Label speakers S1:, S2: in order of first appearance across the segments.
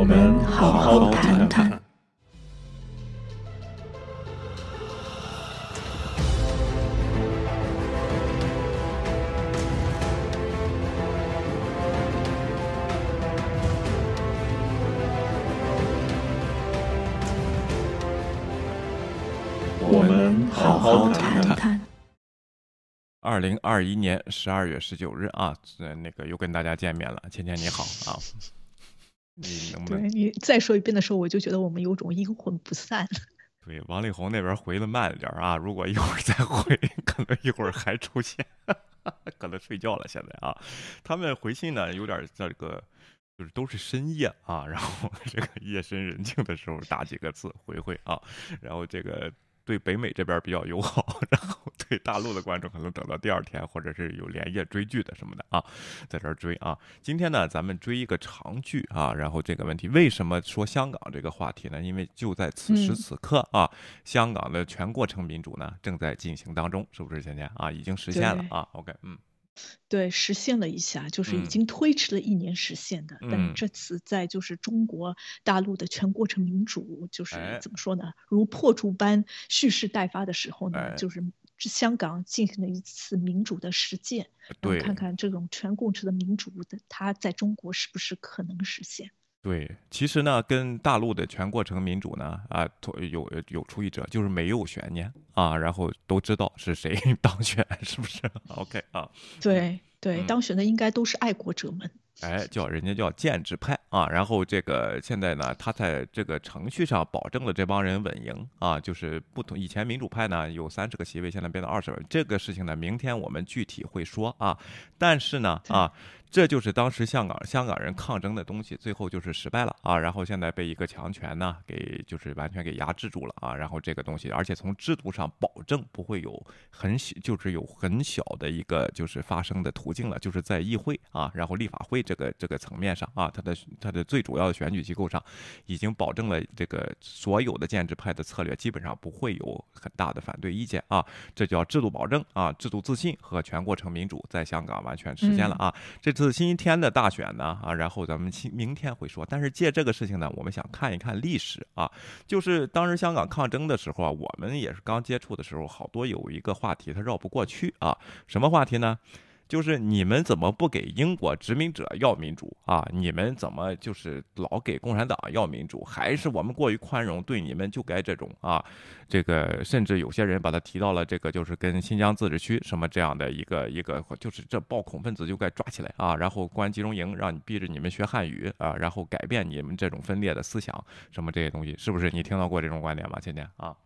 S1: 我们好好谈谈。我们好好谈谈。
S2: 二零二一年十二月十九日啊，那个又跟大家见面了。芊芊你好啊，你能不能
S3: 对你再说一遍的时候，我就觉得我们有种阴魂不散。
S2: 对王力宏那边回的慢了点儿啊？如果一会儿再回，可能一会儿还出现，可能睡觉了。现在啊，他们回信呢有点这个，就是都是深夜啊，然后这个夜深人静的时候打几个字回回啊，然后这个。对北美这边比较友好，然后对大陆的观众可能等到第二天，或者是有连夜追剧的什么的啊，在这儿追啊。今天呢，咱们追一个长剧啊，然后这个问题为什么说香港这个话题呢？因为就在此时此刻啊，香港的全过程民主呢正在进行当中，是不是？芊芊啊，已经实现了啊。OK，嗯。
S3: 对，实现了一下，就是已经推迟了一年实现的，但这次在就是中国大陆的全过程民主，就是怎么说呢，如破竹般蓄势待发的时候呢，就是香港进行了一次民主的实践，然后看看这种全过程的民主的，它在中国是不是可能实现。
S2: 对，其实呢，跟大陆的全过程民主呢，啊，有有出一辙，就是没有悬念啊，然后都知道是谁 当选，是不是？OK 啊？
S3: 对对，当选的应该都是爱国者们。
S2: 哎，叫人家叫建制派啊，然后这个现在呢，他在这个程序上保证了这帮人稳赢啊，就是不同以前民主派呢有三十个席位，现在变到二十个，这个事情呢，明天我们具体会说啊，但是呢啊。这就是当时香港香港人抗争的东西，最后就是失败了啊！然后现在被一个强权呢给就是完全给压制住了啊！然后这个东西，而且从制度上保证不会有很小，就是有很小的一个就是发生的途径了，就是在议会啊，然后立法会这个这个层面上啊，它的它的最主要的选举机构上，已经保证了这个所有的建制派的策略基本上不会有很大的反对意见啊！这叫制度保证啊，制度自信和全过程民主在香港完全实现了啊！这。次星期天的大选呢啊，然后咱们明明天会说。但是借这个事情呢，我们想看一看历史啊，就是当时香港抗争的时候啊，我们也是刚接触的时候，好多有一个话题它绕不过去啊，什么话题呢？就是你们怎么不给英国殖民者要民主啊？你们怎么就是老给共产党要民主？还是我们过于宽容，对你们就该这种啊？这个甚至有些人把它提到了这个，就是跟新疆自治区什么这样的一个一个，就是这暴恐分子就该抓起来啊，然后关集中营，让你逼着你们学汉语啊，然后改变你们这种分裂的思想，什么这些东西，是不是你听到过这种观点吗？今天啊？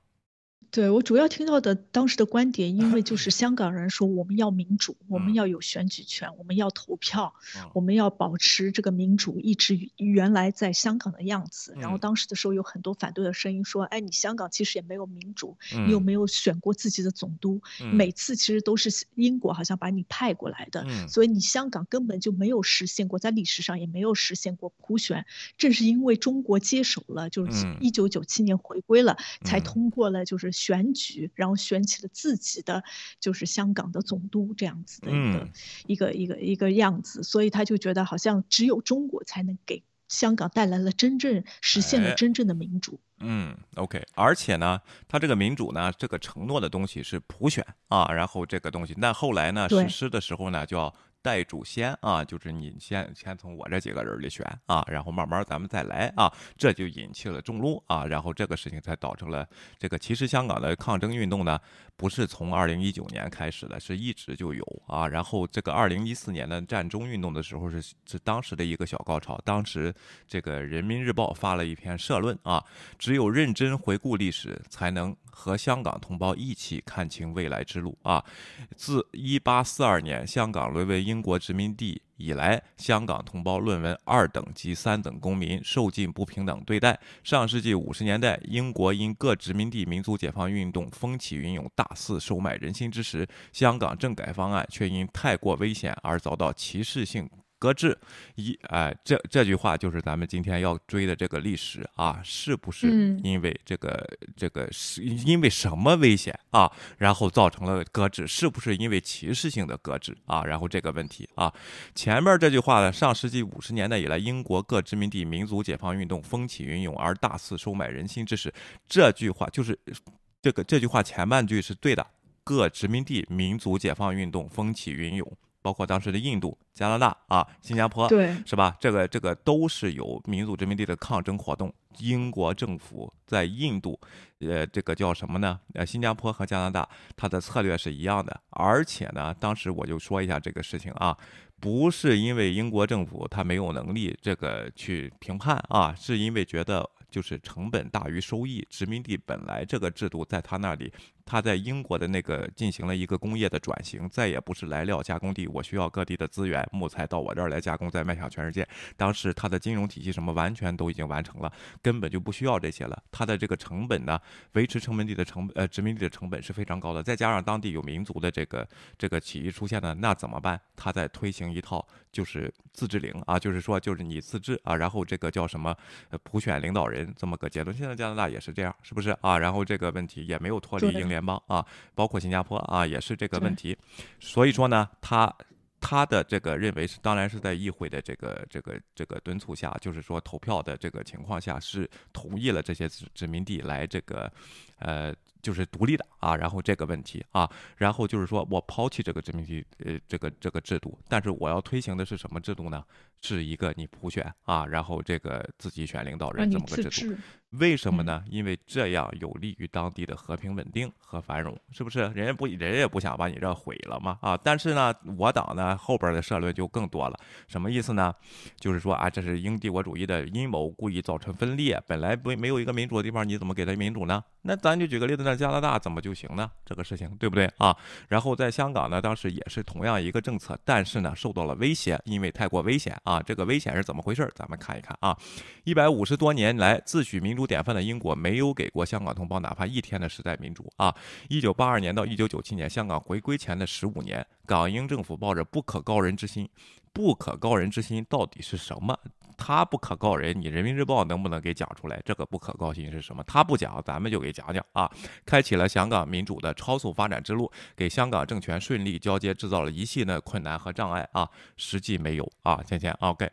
S3: 对我主要听到的当时的观点，因为就是 香港人说我们要民主，我们要有选举权，我们要投票，我们要保持这个民主一直原来在香港的样子。然后当时的时候有很多反对的声音说，哎，你香港其实也没有民主，你有没有选过自己的总督？每次其实都是英国好像把你派过来的，所以你香港根本就没有实现过，在历史上也没有实现过普选。正是因为中国接手了，就是一九九七年回归了，才通过了就是。选举，然后选起了自己的，就是香港的总督这样子的一个一个一个一个样子，所以他就觉得好像只有中国才能给香港带来了真正实现了真正的民主。
S2: 嗯，OK，而且呢，他这个民主呢，这个承诺的东西是普选啊，然后这个东西，那后来呢实施的时候呢，就要。代主先啊，就是你先先从我这几个人里选啊，然后慢慢咱们再来啊，这就引起了众怒啊，然后这个事情才导成了这个。其实香港的抗争运动呢，不是从二零一九年开始的，是一直就有啊。然后这个二零一四年的战中运动的时候是是当时的一个小高潮。当时这个人民日报发了一篇社论啊，只有认真回顾历史，才能。和香港同胞一起看清未来之路啊！自一八四二年香港沦为英国殖民地以来，香港同胞论文二等及三等公民，受尽不平等对待。上世纪五十年代，英国因各殖民地民族解放运动风起云涌，大肆收买人心之时，香港政改方案却因太过危险而遭到歧视性。搁置。一哎，这这句话就是咱们今天要追的这个历史啊，是不是因为这个这个是因为什么危险啊，然后造成了搁置？是不是因为歧视性的搁置啊？然后这个问题啊，前面这句话呢，上世纪五十年代以来，英国各殖民地民族解放运动风起云涌，而大肆收买人心之时，这句话就是这个这句话前半句是对的。各殖民地民族解放运动风起云涌，包括当时的印度、加拿大啊、新加坡，
S3: 对，
S2: 是吧？这个这个都是有民族殖民地的抗争活动。英国政府在印度，呃，这个叫什么呢？呃，新加坡和加拿大，它的策略是一样的。而且呢，当时我就说一下这个事情啊，不是因为英国政府他没有能力这个去评判啊，是因为觉得就是成本大于收益。殖民地本来这个制度在他那里。他在英国的那个进行了一个工业的转型，再也不是来料加工地，我需要各地的资源，木材到我这儿来加工，再卖向全世界。当时他的金融体系什么完全都已经完成了，根本就不需要这些了。他的这个成本呢，维持成本地的成呃殖民地的成本是非常高的，再加上当地有民族的这个这个起义出现呢，那怎么办？他在推行一套就是自治领啊，就是说就是你自治啊，然后这个叫什么普选领导人这么个结论。现在加拿大也是这样，是不是啊？然后这个问题也没有脱离英。联邦啊，包括新加坡啊，也是这个问题。所以说呢，他他的这个认为是，当然是在议会的这个这个这个敦促下，就是说投票的这个情况下，是同意了这些殖民地来这个呃，就是独立的啊。然后这个问题啊，然后就是说我抛弃这个殖民地呃这个这个制度，但是我要推行的是什么制度呢？是一个你普选啊，然后这个自己选领导人这么个制度。为什么呢？因为这样有利于当地的和平稳定和繁荣，是不是？人家不，人也不想把你这毁了嘛啊！但是呢，我党呢后边的社论就更多了，什么意思呢？就是说啊，这是英帝国主义的阴谋，故意造成分裂。本来不没有一个民主的地方，你怎么给他民主呢？那咱就举个例子，那加拿大怎么就行呢？这个事情对不对啊？然后在香港呢，当时也是同样一个政策，但是呢受到了威胁，因为太过危险啊！这个危险是怎么回事？咱们看一看啊，一百五十多年来自诩民主。典范的英国没有给过香港同胞哪怕一天的时代民主啊！一九八二年到一九九七年，香港回归前的十五年，港英政府抱着不可告人之心，不可告人之心到底是什么？他不可告人，你人民日报能不能给讲出来？这个不可告心是什么？他不讲，咱们就给讲讲啊！开启了香港民主的超速发展之路，给香港政权顺利交接制造了一系列困难和障碍啊！实际没有啊，芊芊，OK。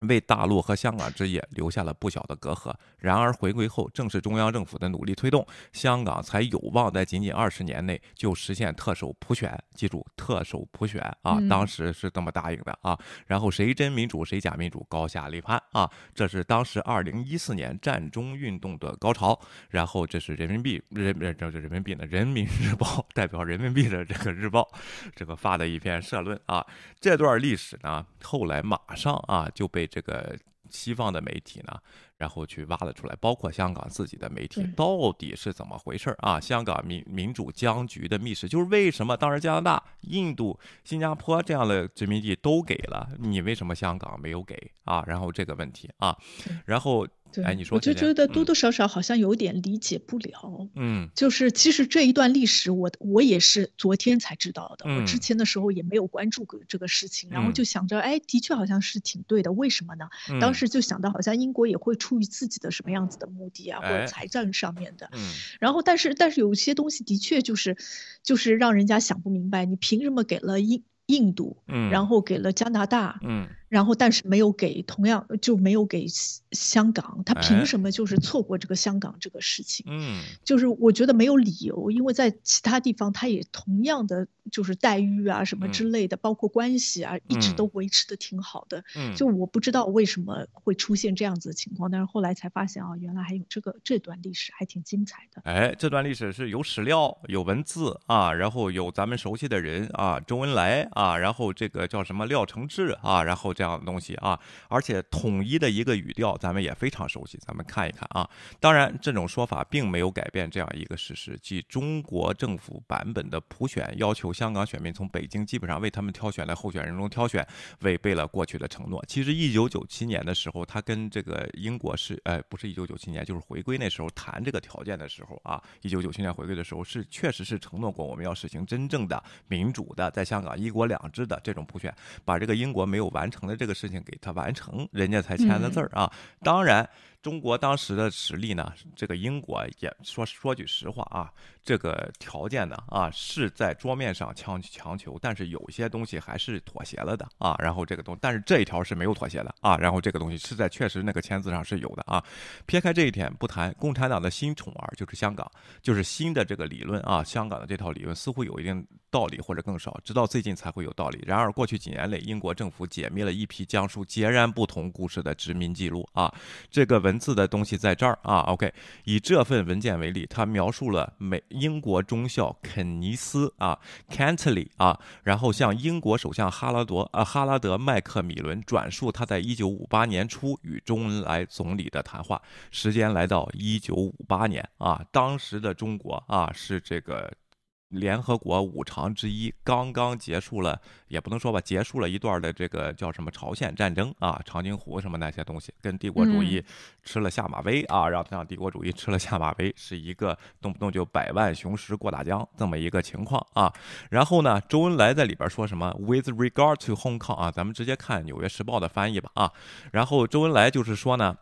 S2: 为大陆和香港之夜留下了不小的隔阂。然而回归后，正是中央政府的努力推动，香港才有望在仅仅二十年内就实现特首普选。记住，特首普选啊，当时是这么答应的啊。然后谁真民主谁假民主，高下立判啊。这是当时二零一四年战中运动的高潮。然后这是人民币人人这人民币呢，人民日报代表人民币的这个日报，这个发的一篇社论啊。这段历史呢，后来马上啊就被。这个西方的媒体呢，然后去挖了出来，包括香港自己的媒体，到底是怎么回事啊？香港民民主僵局的密室，就是为什么当时加拿大、印度、新加坡这样的殖民地都给了你，为什么香港没有给啊？然后这个问题啊，然后。哎，你说，
S3: 我就觉得多多少少好像有点理解不了。嗯，就是其实这一段历史，我我也是昨天才知道的。我之前的时候也没有关注过这个事情，然后就想着，哎，的确好像是挺对的。为什么呢？当时就想到，好像英国也会出于自己的什么样子的目的啊，或者财政上面的。嗯。然后，但是但是有些东西的确就是就是让人家想不明白，你凭什么给了印印度，嗯，然后给了加拿大，嗯。然后，但是没有给，同样就没有给香港，他凭什么就是错过这个香港这个事情？嗯，就是我觉得没有理由，因为在其他地方他也同样的就是待遇啊什么之类的，包括关系啊，一直都维持的挺好的。嗯，就我不知道为什么会出现这样子的情况，但是后来才发现啊，原来还有这个这段历史还挺精彩的。
S2: 哎，这段历史是有史料、有文字啊，然后有咱们熟悉的人啊，周恩来啊，然后这个叫什么廖承志啊，然后这样的东西啊，而且统一的一个语调，咱们也非常熟悉。咱们看一看啊，当然这种说法并没有改变这样一个事实，即中国政府版本的普选要求香港选民从北京基本上为他们挑选的候选人中挑选，违背了过去的承诺。其实一九九七年的时候，他跟这个英国是，哎，不是一九九七年，就是回归那时候谈这个条件的时候啊，一九九七年回归的时候是确实是承诺过我们要实行真正的民主的，在香港一国两制的这种普选，把这个英国没有完成。成的这个事情给他完成，人家才签的字儿啊。当然。中国当时的实力呢？这个英国也说说句实话啊，这个条件呢啊是在桌面上强强求，但是有些东西还是妥协了的啊。然后这个东，但是这一条是没有妥协的啊。然后这个东西是在确实那个签字上是有的啊。撇开这一点不谈，共产党的新宠儿就是香港，就是新的这个理论啊。香港的这套理论似乎有一定道理或者更少，直到最近才会有道理。然而过去几年内，英国政府解密了一批讲述截然不同故事的殖民记录啊。这个文。字的东西在这儿啊，OK，以这份文件为例，它描述了美英国中校肯尼斯啊 c a n t l e y 啊，然后向英国首相哈拉德啊哈拉德麦克米伦转述他在一九五八年初与周恩来总理的谈话，时间来到一九五八年啊，当时的中国啊是这个。联合国五常之一刚刚结束了，也不能说吧，结束了一段的这个叫什么朝鲜战争啊，长津湖什么那些东西，跟帝国主义吃了下马威啊，让让帝国主义吃了下马威，是一个动不动就百万雄师过大江这么一个情况啊。然后呢，周恩来在里边说什么？With regard to Hong Kong 啊，咱们直接看《纽约时报》的翻译吧啊。然后周恩来就是说呢。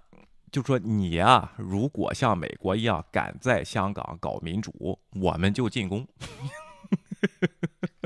S2: 就说你呀，如果像美国一样敢在香港搞民主，我们就进攻。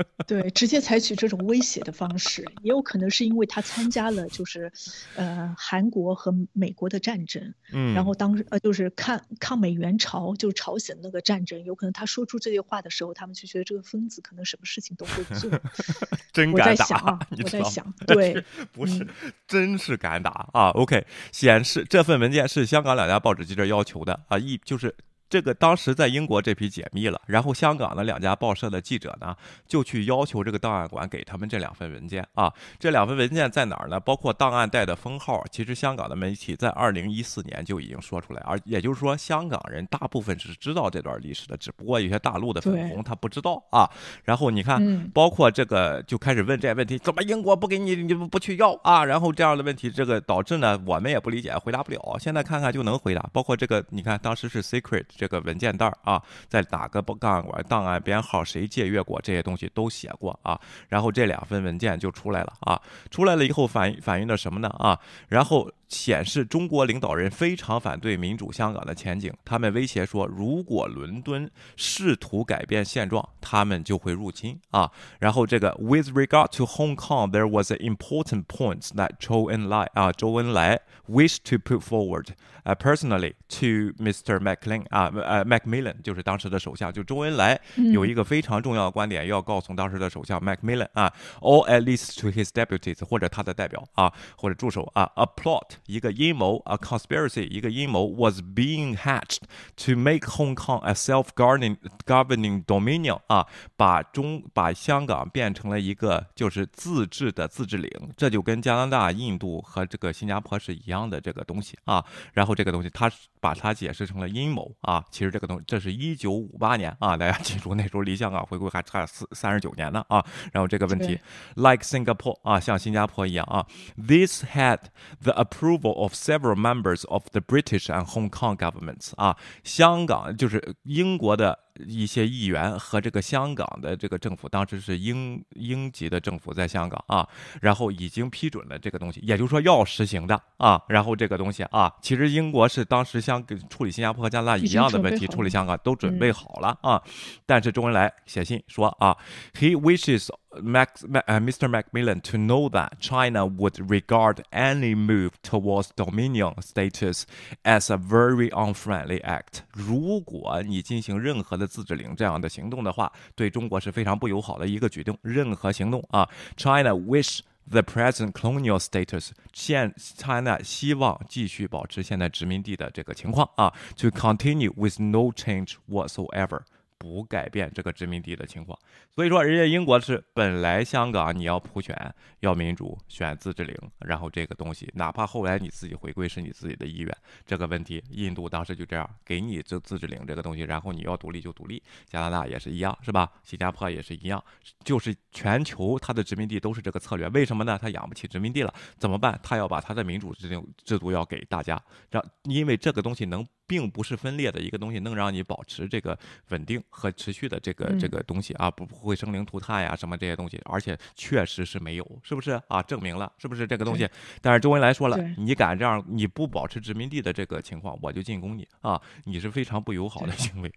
S3: 对，直接采取这种威胁的方式，也有可能是因为他参加了就是，呃，韩国和美国的战争，嗯，然后当时呃就是抗抗美援朝，就是朝鲜那个战争，有可能他说出这些话的时候，他们就觉得这个疯子可能什么事情都会做。
S2: 真敢
S3: 打，我在想，对，
S2: 不是，真是敢打啊！OK，显示这份文件是香港两家报纸记者要求的啊，一就是。这个当时在英国这批解密了，然后香港的两家报社的记者呢，就去要求这个档案馆给他们这两份文件啊。这两份文件在哪儿呢？包括档案袋的封号，其实香港的媒体在二零一四年就已经说出来，而也就是说，香港人大部分是知道这段历史的，只不过有些大陆的粉红他不知道啊。然后你看，包括这个就开始问这些问题，怎么英国不给你，你不不去要啊？然后这样的问题，这个导致呢，我们也不理解，回答不了。现在看看就能回答，包括这个，你看当时是 secret。这个文件袋啊，在哪个档案馆、档案编号，谁借阅过这些东西都写过啊。然后这两份文件就出来了啊，出来了以后反映反映的什么呢啊？然后。显示中国领导人非常反对民主香港的前景，他们威胁说，如果伦敦试图改变现状，他们就会入侵啊。然后这个，With regard to Hong Kong, there was an important point that 周恩来啊，周恩来 wished to put forward, uh, personally to Mr. Maclean 啊，呃，Macmillan 就是当时的首相，就周恩来有一个非常重要的观点要告诉当时的首相 Macmillan 啊，or at least to his deputies 或者他的代表啊，或者助手啊，a plot。一个阴谋，a conspiracy，一个阴谋 was being hatched to make Hong Kong a self-governing governing dominion 啊，把中把香港变成了一个就是自治的自治领，这就跟加拿大、印度和这个新加坡是一样的这个东西啊。然后这个东西，它是把它解释成了阴谋啊。其实这个东，这是一九五八年啊，大家记住那时候离香港回归还差四三十九年呢啊。然后这个问题，like Singapore 啊，像新加坡一样啊，this had the approval of several members of the British and Hong Kong governments 啊，香港就是英国的一些议员和这个香港的这个政府，当时是英英籍的政府在香港啊，然后已经批准了这个东西，也就是说要实行的啊。然后这个东西啊，其实英国是当时像处理新加坡和加拿大一样的问题，处理香港都准备好了啊。但是周恩来写信说啊，He wishes Max, uh, Mr. Macmillan to know that China would regard any move towards dominion status as a very unfriendly act。如果你进行任何的自治领这样的行动的话，对中国是非常不友好的一个举动。任何行动啊，China wish the present colonial status，现 China 希望继续保持现在殖民地的这个情况啊，to continue with no change whatsoever。 不改变这个殖民地的情况，所以说人家英国是本来香港你要普选要民主选自治领，然后这个东西哪怕后来你自己回归是你自己的意愿，这个问题印度当时就这样给你这自治领这个东西，然后你要独立就独立，加拿大也是一样是吧？新加坡也是一样，就是全球它的殖民地都是这个策略，为什么呢？它养不起殖民地了，怎么办？他要把他的民主制定制度要给大家，让因为这个东西能。并不是分裂的一个东西，能让你保持这个稳定和持续的这个这个东西啊，不不会生灵涂炭呀什么这些东西，而且确实是没有，是不是啊？证明了是不是这个东西？但是周恩来说了，你敢这样，你不保持殖民地的这个情况，我就进攻你啊！你是非常不友好的行为。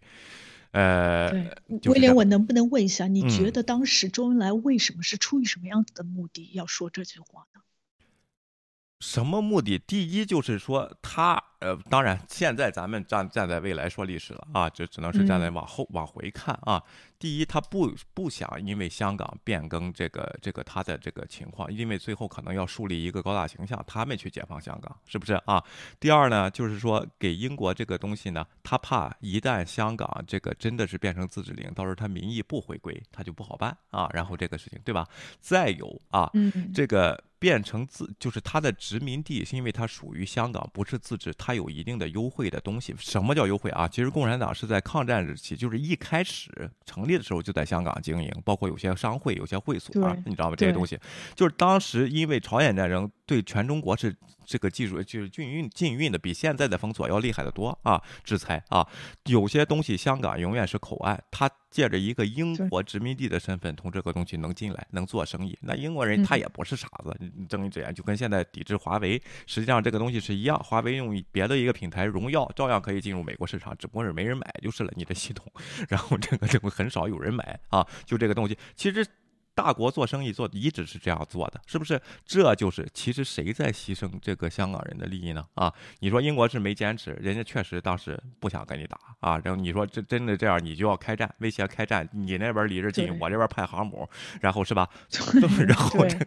S2: 呃，
S3: 威廉，我能不能问一下，你觉得当时周恩来为什么是出于什么样子的目的要说这句话呢？
S2: 什么目的？第一就是说他。呃，当然，现在咱们站站在未来说历史了啊，这只能是站在往后往回看啊。第一，他不不想因为香港变更这个这个他的这个情况，因为最后可能要树立一个高大形象，他们去解放香港，是不是啊？第二呢，就是说给英国这个东西呢，他怕一旦香港这个真的是变成自治领，到时候他民意不回归，他就不好办啊。然后这个事情对吧？再有啊，这个变成自就是它的殖民地，是因为它属于香港，不是自治，它。有一定的优惠的东西，什么叫优惠啊？其实共产党是在抗战时期，就是一开始成立的时候就在香港经营，包括有些商会、有些会所啊，你知道吗？这些东西就是当时因为朝鲜战争对全中国是。这个技术就是禁运禁运的比现在的封锁要厉害的多啊！制裁啊，有些东西香港永远是口岸，他借着一个英国殖民地的身份，从这个东西能进来，能做生意。那英国人他也不是傻子，睁一只眼就跟现在抵制华为，实际上这个东西是一样。华为用别的一个品牌荣耀，照样可以进入美国市场，只不过是没人买就是了。你的系统，然后这个就会很少有人买啊，就这个东西，其实。大国做生意做一直是这样做的，是不是？这就是其实谁在牺牲这个香港人的利益呢？啊，你说英国是没坚持，人家确实当时不想跟你打啊。然后你说这真的这样，你就要开战，威胁开战，你那边离着近，我这边派航母，然后是吧？然后这个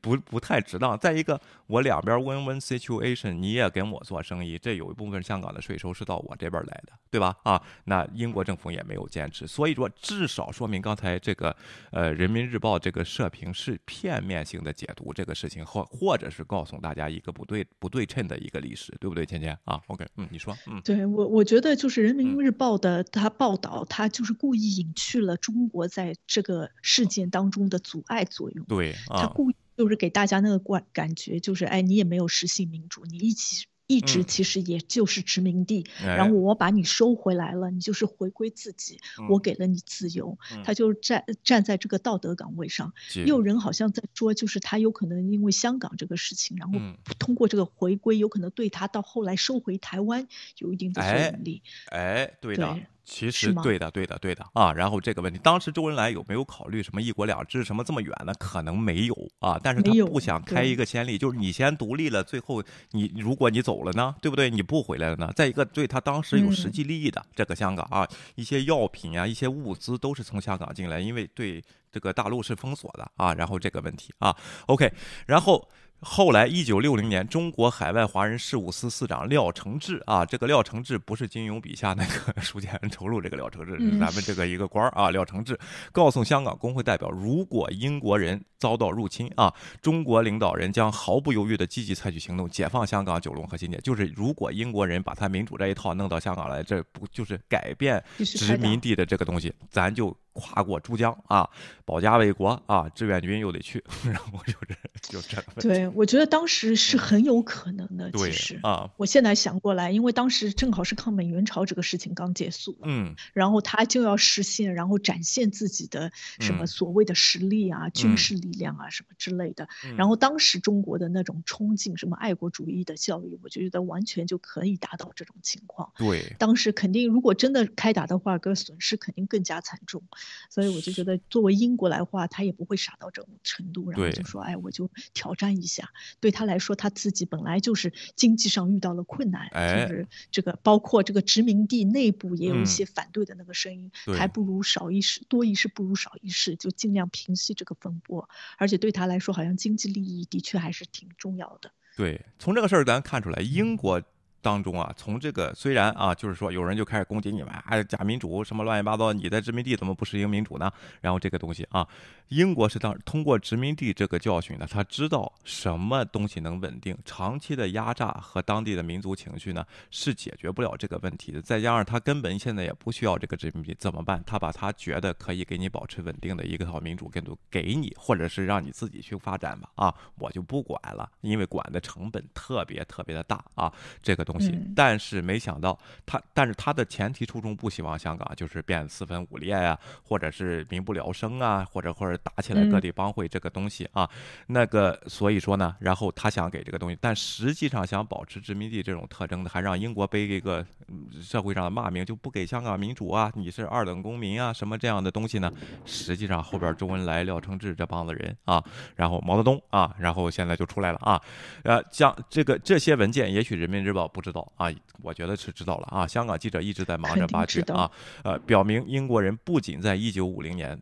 S2: 不不太值当。再一个，我两边 win-win situation，你也跟我做生意，这有一部分香港的税收是到我这边来的，对吧？啊，那英国政府也没有坚持，所以说至少说明刚才这个呃人。民日报这个社评是片面性的解读这个事情，或或者是告诉大家一个不对不对称的一个历史，对不对？芊芊啊，OK，嗯，你说，嗯，
S3: 对我我觉得就是人民日报的他报道，他就是故意隐去了中国在这个事件当中的阻碍作用，
S2: 对，
S3: 他故意就是给大家那个感感觉，就是哎，你也没有实行民主，你一起。一直其实也就是殖民地，然后我把你收回来了，你就是回归自己，我给了你自由，他就站站在这个道德岗位上。有人好像在说，就是他有可能因为香港这个事情，然后通过这个回归，有可能对他到后来收回台湾有一定的作用力。
S2: 哎，对的。其实对的，对的，对的啊。然后这个问题，当时周恩来有没有考虑什么一国两制什么这么远呢？可能没有啊。但是他不想开一个先例，就是你先独立了，最后你如果你走了呢，对不对？你不回来了呢？再一个，对他当时有实际利益的这个香港啊，一些药品啊，一些物资都是从香港进来，因为对这个大陆是封锁的啊。然后这个问题啊，OK，然后。后来，一九六零年，中国海外华人事务司司长廖承志啊，这个廖承志不是金庸笔下那个书剑恩仇录这个廖承志，是咱们这个一个官儿啊。廖承志告诉香港工会代表，如果英国人遭到入侵啊，中国领导人将毫不犹豫地积极采取行动，解放香港九龙和新界。就是如果英国人把他民主这一套弄到香港来，这不就是改变殖民地的这个东西，咱就。跨过珠江啊，保家卫国啊，志愿军又得去，然后就是就这个。
S3: 对，我觉得当时是很有可能的。
S2: 其实啊，
S3: 我现在想过来，因为当时正好是抗美援朝这个事情刚结束，
S2: 嗯，
S3: 然后他就要实现，然后展现自己的什么所谓的实力啊、军事力量啊什么之类的。然后当时中国的那种冲劲，什么爱国主义的教育，我觉得完全就可以达到这种情况。
S2: 对，
S3: 当时肯定如果真的开打的话，个损失肯定更加惨重。所以我就觉得，作为英国来话，他也不会傻到这种程度，然后就说：“哎，我就挑战一下。”对他来说，他自己本来就是经济上遇到了困难，就是这个包括这个殖民地内部也有一些反对的那个声音，还不如少一事，多一事不如少一事，就尽量平息这个风波。而且对他来说，好像经济利益的确还是挺重要的。
S2: 对，从这个事儿咱看出来，英国。当中啊，从这个虽然啊，就是说有人就开始攻击你们，哎，假民主什么乱七八糟，你在殖民地怎么不实行民主呢？然后这个东西啊，英国是当通过殖民地这个教训呢，他知道什么东西能稳定，长期的压榨和当地的民族情绪呢是解决不了这个问题的。再加上他根本现在也不需要这个殖民地，怎么办？他把他觉得可以给你保持稳定的一个套民主制度给你，或者是让你自己去发展吧。啊，我就不管了，因为管的成本特别特别的大啊，这个。东西，但是没想到他，但是他的前提初衷不希望香港就是变四分五裂呀，或者是民不聊生啊，或者或者打起来各地帮会这个东西啊，那个所以说呢，然后他想给这个东西，但实际上想保持殖民地这种特征的，还让英国背一个社会上的骂名，就不给香港民主啊，你是二等公民啊，什么这样的东西呢？实际上后边周恩来、廖承志这帮子人啊，然后毛泽东啊，然后现在就出来了啊，呃，像这个这些文件，也许人民日报不知道啊，我觉得是知道了啊。香港记者一直在忙着挖掘啊，呃，表明英国人不仅在一九五零年，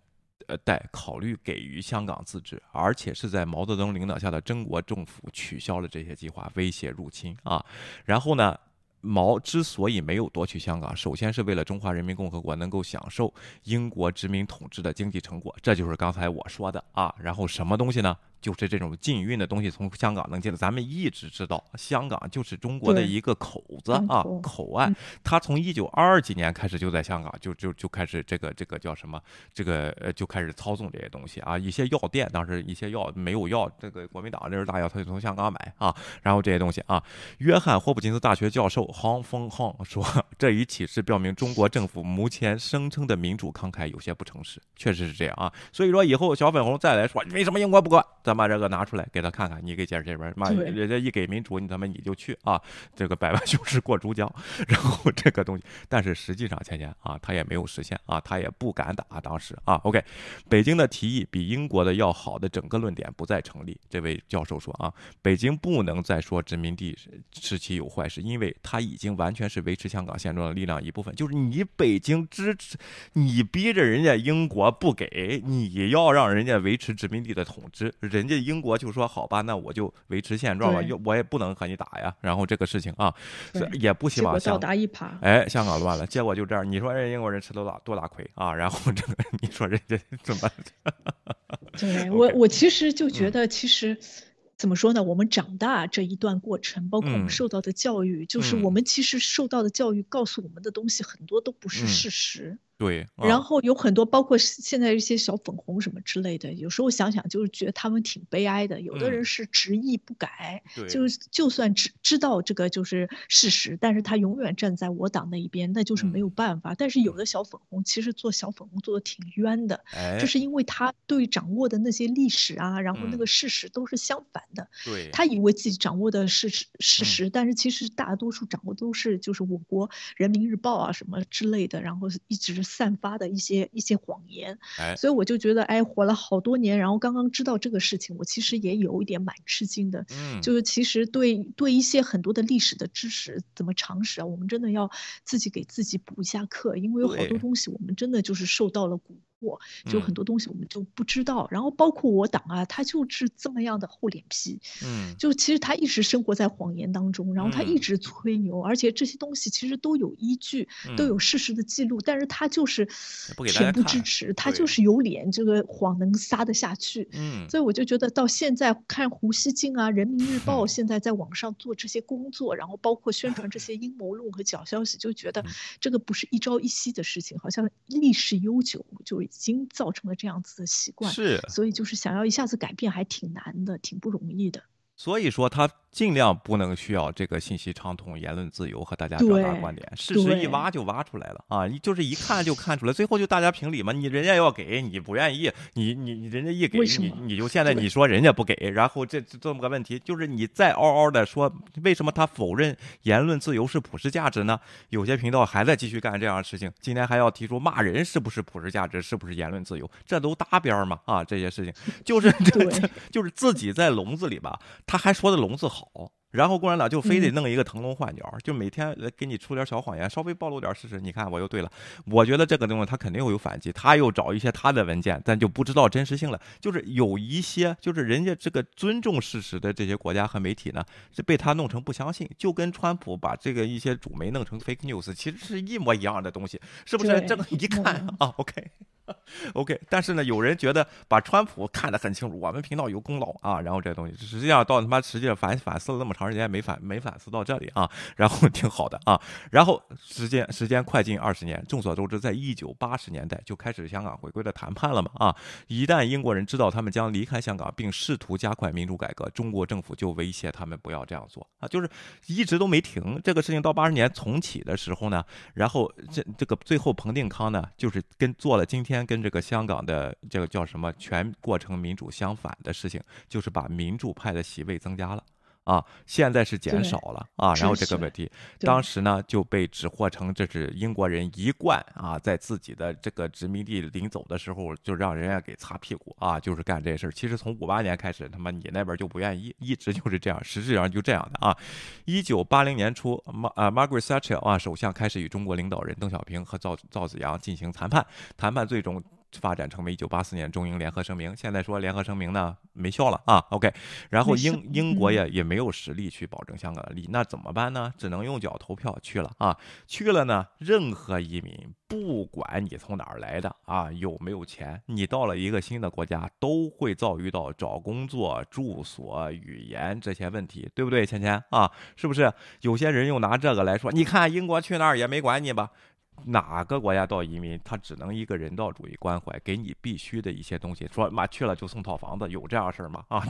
S2: 呃，代考虑给予香港自治，而且是在毛泽东领导下的中国政府取消了这些计划，威胁入侵啊。然后呢？毛之所以没有夺取香港，首先是为了中华人民共和国能够享受英国殖民统治的经济成果，这就是刚才我说的啊。然后什么东西呢？就是这种禁运的东西从香港能进来，咱们一直知道，香港就是中国的一个口子啊，口岸。他从一九二几年开始就在香港，就就就开始这个这个叫什么？这个呃就开始操纵这些东西啊。一些药店当时一些药没有药，这个国民党这是大药，他就从香港买啊。然后这些东西啊，约翰霍普金斯大学教授黄峰汉说，这一启示表明中国政府目前声称的民主慷慨有些不诚实，确实是这样啊。所以说以后小粉红再来说，为什么英国不管？咱把这个拿出来给他看看，你给解释这边，妈，人家一给民主，你他妈你就去啊，这个百万雄师过珠江，然后这个东西，但是实际上前年啊，他也没有实现啊，他也不敢打，当时啊，OK，北京的提议比英国的要好的整个论点不再成立。这位教授说啊，北京不能再说殖民地时期有坏事，因为他已经完全是维持香港现状的力量一部分，就是你北京支持，你逼着人家英国不给你要让人家维持殖民地的统治。人家英国就说好吧，那我就维持现状吧，又我也不能和你打呀。然后这个事情啊，也不希望
S3: 香港一耙。
S2: 哎，香港乱了，结果就这样。你说人英国人吃多大多大亏啊？然后这个 你说人家怎么？
S3: 对我我其实就觉得，其实怎么说呢？我们长大这一段过程，包括我们受到的教育，就是我们其实受到的教育告诉我们的东西很多都不是事实。
S2: 对，
S3: 然后有很多，包括现在一些小粉红什么之类的，有时候想想就是觉得他们挺悲哀的。有的人是执意不改，就是就算知知道这个就是事实，但是他永远站在我党那一边，那就是没有办法。但是有的小粉红其实做小粉红做的挺冤的，就是因为他对掌握的那些历史啊，然后那个事实都是相反的。
S2: 对，
S3: 他以为自己掌握的是事实，但是其实大多数掌握都是就是我国人民日报啊什么之类的，然后一直。散发的一些一些谎言，所以我就觉得，哎，活了好多年，然后刚刚知道这个事情，我其实也有一点蛮吃惊的。嗯，就是其实对对一些很多的历史的知识，怎么常识啊，我们真的要自己给自己补一下课，因为有好多东西我们真的就是受到了蛊。我就很多东西我们就不知道，然后包括我党啊，他就是这么样的厚脸皮，嗯，就其实他一直生活在谎言当中，然后他一直吹牛，而且这些东西其实都有依据，都有事实的记录，但是他就是恬不知耻，他就是有脸，这个谎能撒得下去，嗯，所以我就觉得到现在看胡锡进啊，《人民日报》现在在网上做这些工作，然后包括宣传这些阴谋论和假消息，就觉得这个不是一朝一夕的事情，好像历史悠久就。已经造成了这样子的习惯，
S2: 是，
S3: 所以就是想要一下子改变，还挺难的，挺不容易的。
S2: 所以说他。尽量不能需要这个信息畅通、言论自由和大家表达观点，事实一挖就挖出来了啊！你就是一看就看出来，最后就大家评理嘛。你人家要给你不愿意，你你你人家一给你，你就现在你说人家不给，然后这这么个问题，就是你再嗷嗷的说，为什么他否认言论自由是普世价值呢？有些频道还在继续干这样的事情，今天还要提出骂人是不是普世价值，是不是言论自由？这都搭边嘛？啊，这些事情就是 这就是自己在笼子里吧，他还说的笼子好。然后共产党就非得弄一个腾笼换鸟，就每天来给你出点小谎言，稍微暴露点事实。你看我又对了，我觉得这个东西他肯定会有反击，他又找一些他的文件，但就不知道真实性了。就是有一些，就是人家这个尊重事实的这些国家和媒体呢，是被他弄成不相信，就跟川普把这个一些主媒弄成 fake news，其实是一模一样的东西，是不是？这个一看啊，OK。OK，但是呢，有人觉得把川普看得很清楚，我们频道有功劳啊，然后这东西实际上到他妈实际上反反思了那么长时间没反没反思到这里啊，然后挺好的啊，然后时间时间快进二十年，众所周知，在一九八十年代就开始香港回归的谈判了嘛啊，一旦英国人知道他们将离开香港，并试图加快民主改革，中国政府就威胁他们不要这样做啊，就是一直都没停。这个事情，到八十年重启的时候呢，然后这这个最后彭定康呢，就是跟做了今天跟这个香港的这个叫什么全过程民主相反的事情，就是把民主派的席位增加了。啊，现在是减少了啊，然后这个问题，当时呢就被指获成这是英国人一贯啊，在自己的这个殖民地临走的时候，就让人家给擦屁股啊，就是干这事儿。其实从五八年开始，他妈你那边就不愿意，一直就是这样，实质上就这样的啊。一九八零年初，马啊 Margaret Thatcher 啊首相开始与中国领导人邓小平和赵赵子阳进行谈判，谈判最终。发展成为一九八四年中英联合声明，现在说联合声明呢没效了啊，OK，然后英英国也也没有实力去保证香港的利益，那怎么办呢？只能用脚投票去了啊，去了呢，任何移民不管你从哪儿来的啊，有没有钱，你到了一个新的国家都会遭遇到找工作、住所、语言这些问题，对不对？芊芊啊，是不是？有些人又拿这个来说，你看英国去那儿也没管你吧。哪个国家到移民，他只能一个人道主义关怀，给你必须的一些东西。说妈去了就送套房子，有这样事儿吗？啊，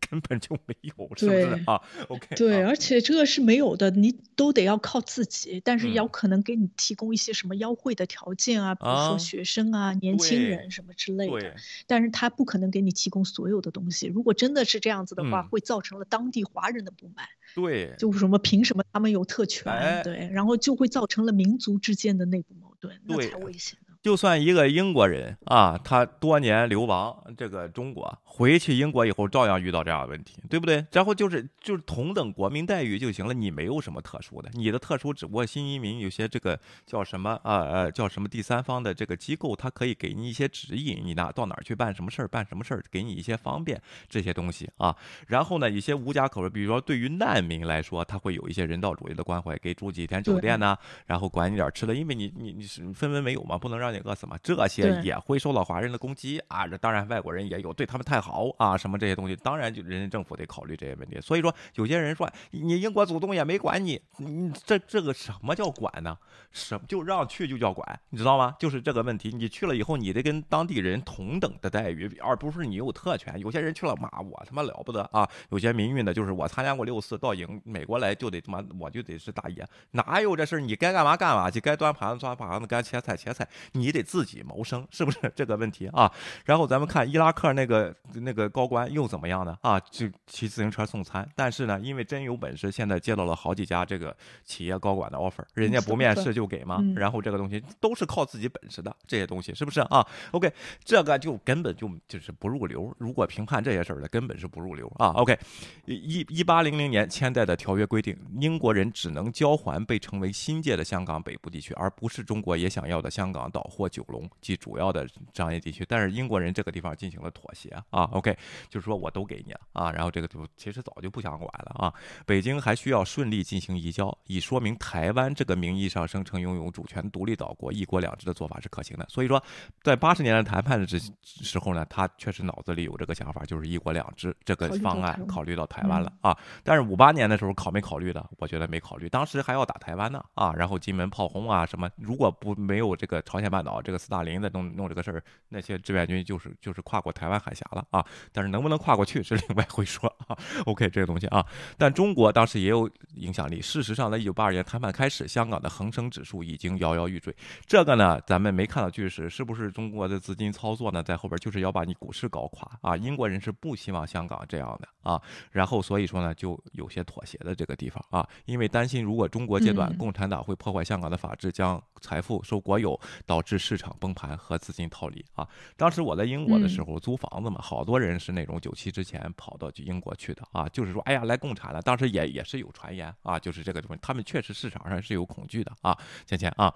S2: 根本就没有，是不是啊？OK，
S3: 对，而且这个是没有的，你都得要靠自己。但是有可能给你提供一些什么优惠的条件啊，比如说学生啊、年轻人什么之类的。但是他不可能给你提供所有的东西。如果真的是这样子的话，会造成了当地华人的不满。
S2: 对，
S3: 就什么凭什么他们有特权？对，然后就会造成了民族之间的内部矛盾，那才危险。
S2: 就算一个英国人啊，他多年流亡这个中国，回去英国以后照样遇到这样的问题，对不对？然后就是就是同等国民待遇就行了，你没有什么特殊的，你的特殊只不过新移民有些这个叫什么啊呃叫什么第三方的这个机构，他可以给你一些指引，你拿到哪儿去办什么事儿，办什么事儿，给你一些方便这些东西啊。然后呢，一些无家可归，比如说对于难民来说，他会有一些人道主义的关怀，给住几天酒店呢，然后管你点吃的，因为你你你是分文没有嘛，不能让。饿死嘛？这些也会受到华人的攻击啊！这当然，外国人也有对他们太好啊，什么这些东西，当然就人家政府得考虑这些问题。所以说，有些人说你英国祖宗也没管你，你这这个什么叫管呢？什就让去就叫管，你知道吗？就是这个问题。你去了以后，你得跟当地人同等的待遇，而不是你有特权。有些人去了妈，我他妈了不得啊！有些民运的，就是我参加过六四，到英美国来就得他妈我就得是大爷，哪有这事儿？你该干嘛干嘛去，该端盘子端盘子，该切菜切菜，你。得自己谋生，是不是这个问题啊？然后咱们看伊拉克那个那个高官又怎么样呢？啊，就骑自行车送餐，但是呢，因为真有本事，现在接到了好几家这个企业高管的 offer，人家不面试就给吗？然后这个东西都是靠自己本事的，这些东西是不是啊？OK，这个就根本就就是不入流。如果评判这些事儿的，根本是不入流啊。OK，一一八零零年签代的条约规定，英国人只能交还被称为新界的香港北部地区，而不是中国也想要的香港岛。或九龙及主要的商业地区，但是英国人这个地方进行了妥协啊，OK，就是说我都给你了啊，然后这个就其实早就不想管了啊。北京还需要顺利进行移交，以说明台湾这个名义上声称拥有主权独立岛国一国两制的做法是可行的。所以说，在八十年代谈判的时时候呢，他确实脑子里有这个想法，就是一国两制这个方案考虑到台湾了啊。但是五八年的时候考没考虑的？我觉得没考虑，当时还要打台湾呢啊，然后金门炮轰啊什么，如果不没有这个朝鲜半。岛这个斯大林在弄弄这个事儿，那些志愿军就是就是跨过台湾海峡了啊！但是能不能跨过去是 另外一回说啊。OK，这个东西啊，但中国当时也有影响力。事实上，在一九八二年谈判开始，香港的恒生指数已经摇摇欲坠。这个呢，咱们没看到巨石，是不是中国的资金操作呢？在后边就是要把你股市搞垮啊！英国人是不希望香港这样的啊，然后所以说呢，就有些妥协的这个地方啊，因为担心如果中国阶段共产党会破坏香港的法治，将财富收国有，导致。市场崩盘和资金套利啊！当时我在英国的时候租房子嘛，好多人是那种九七之前跑到去英国去的啊，就是说，哎呀，来共产了。当时也也是有传言啊，就是这个东西，他们确实市场上是有恐惧的啊，芊芊啊。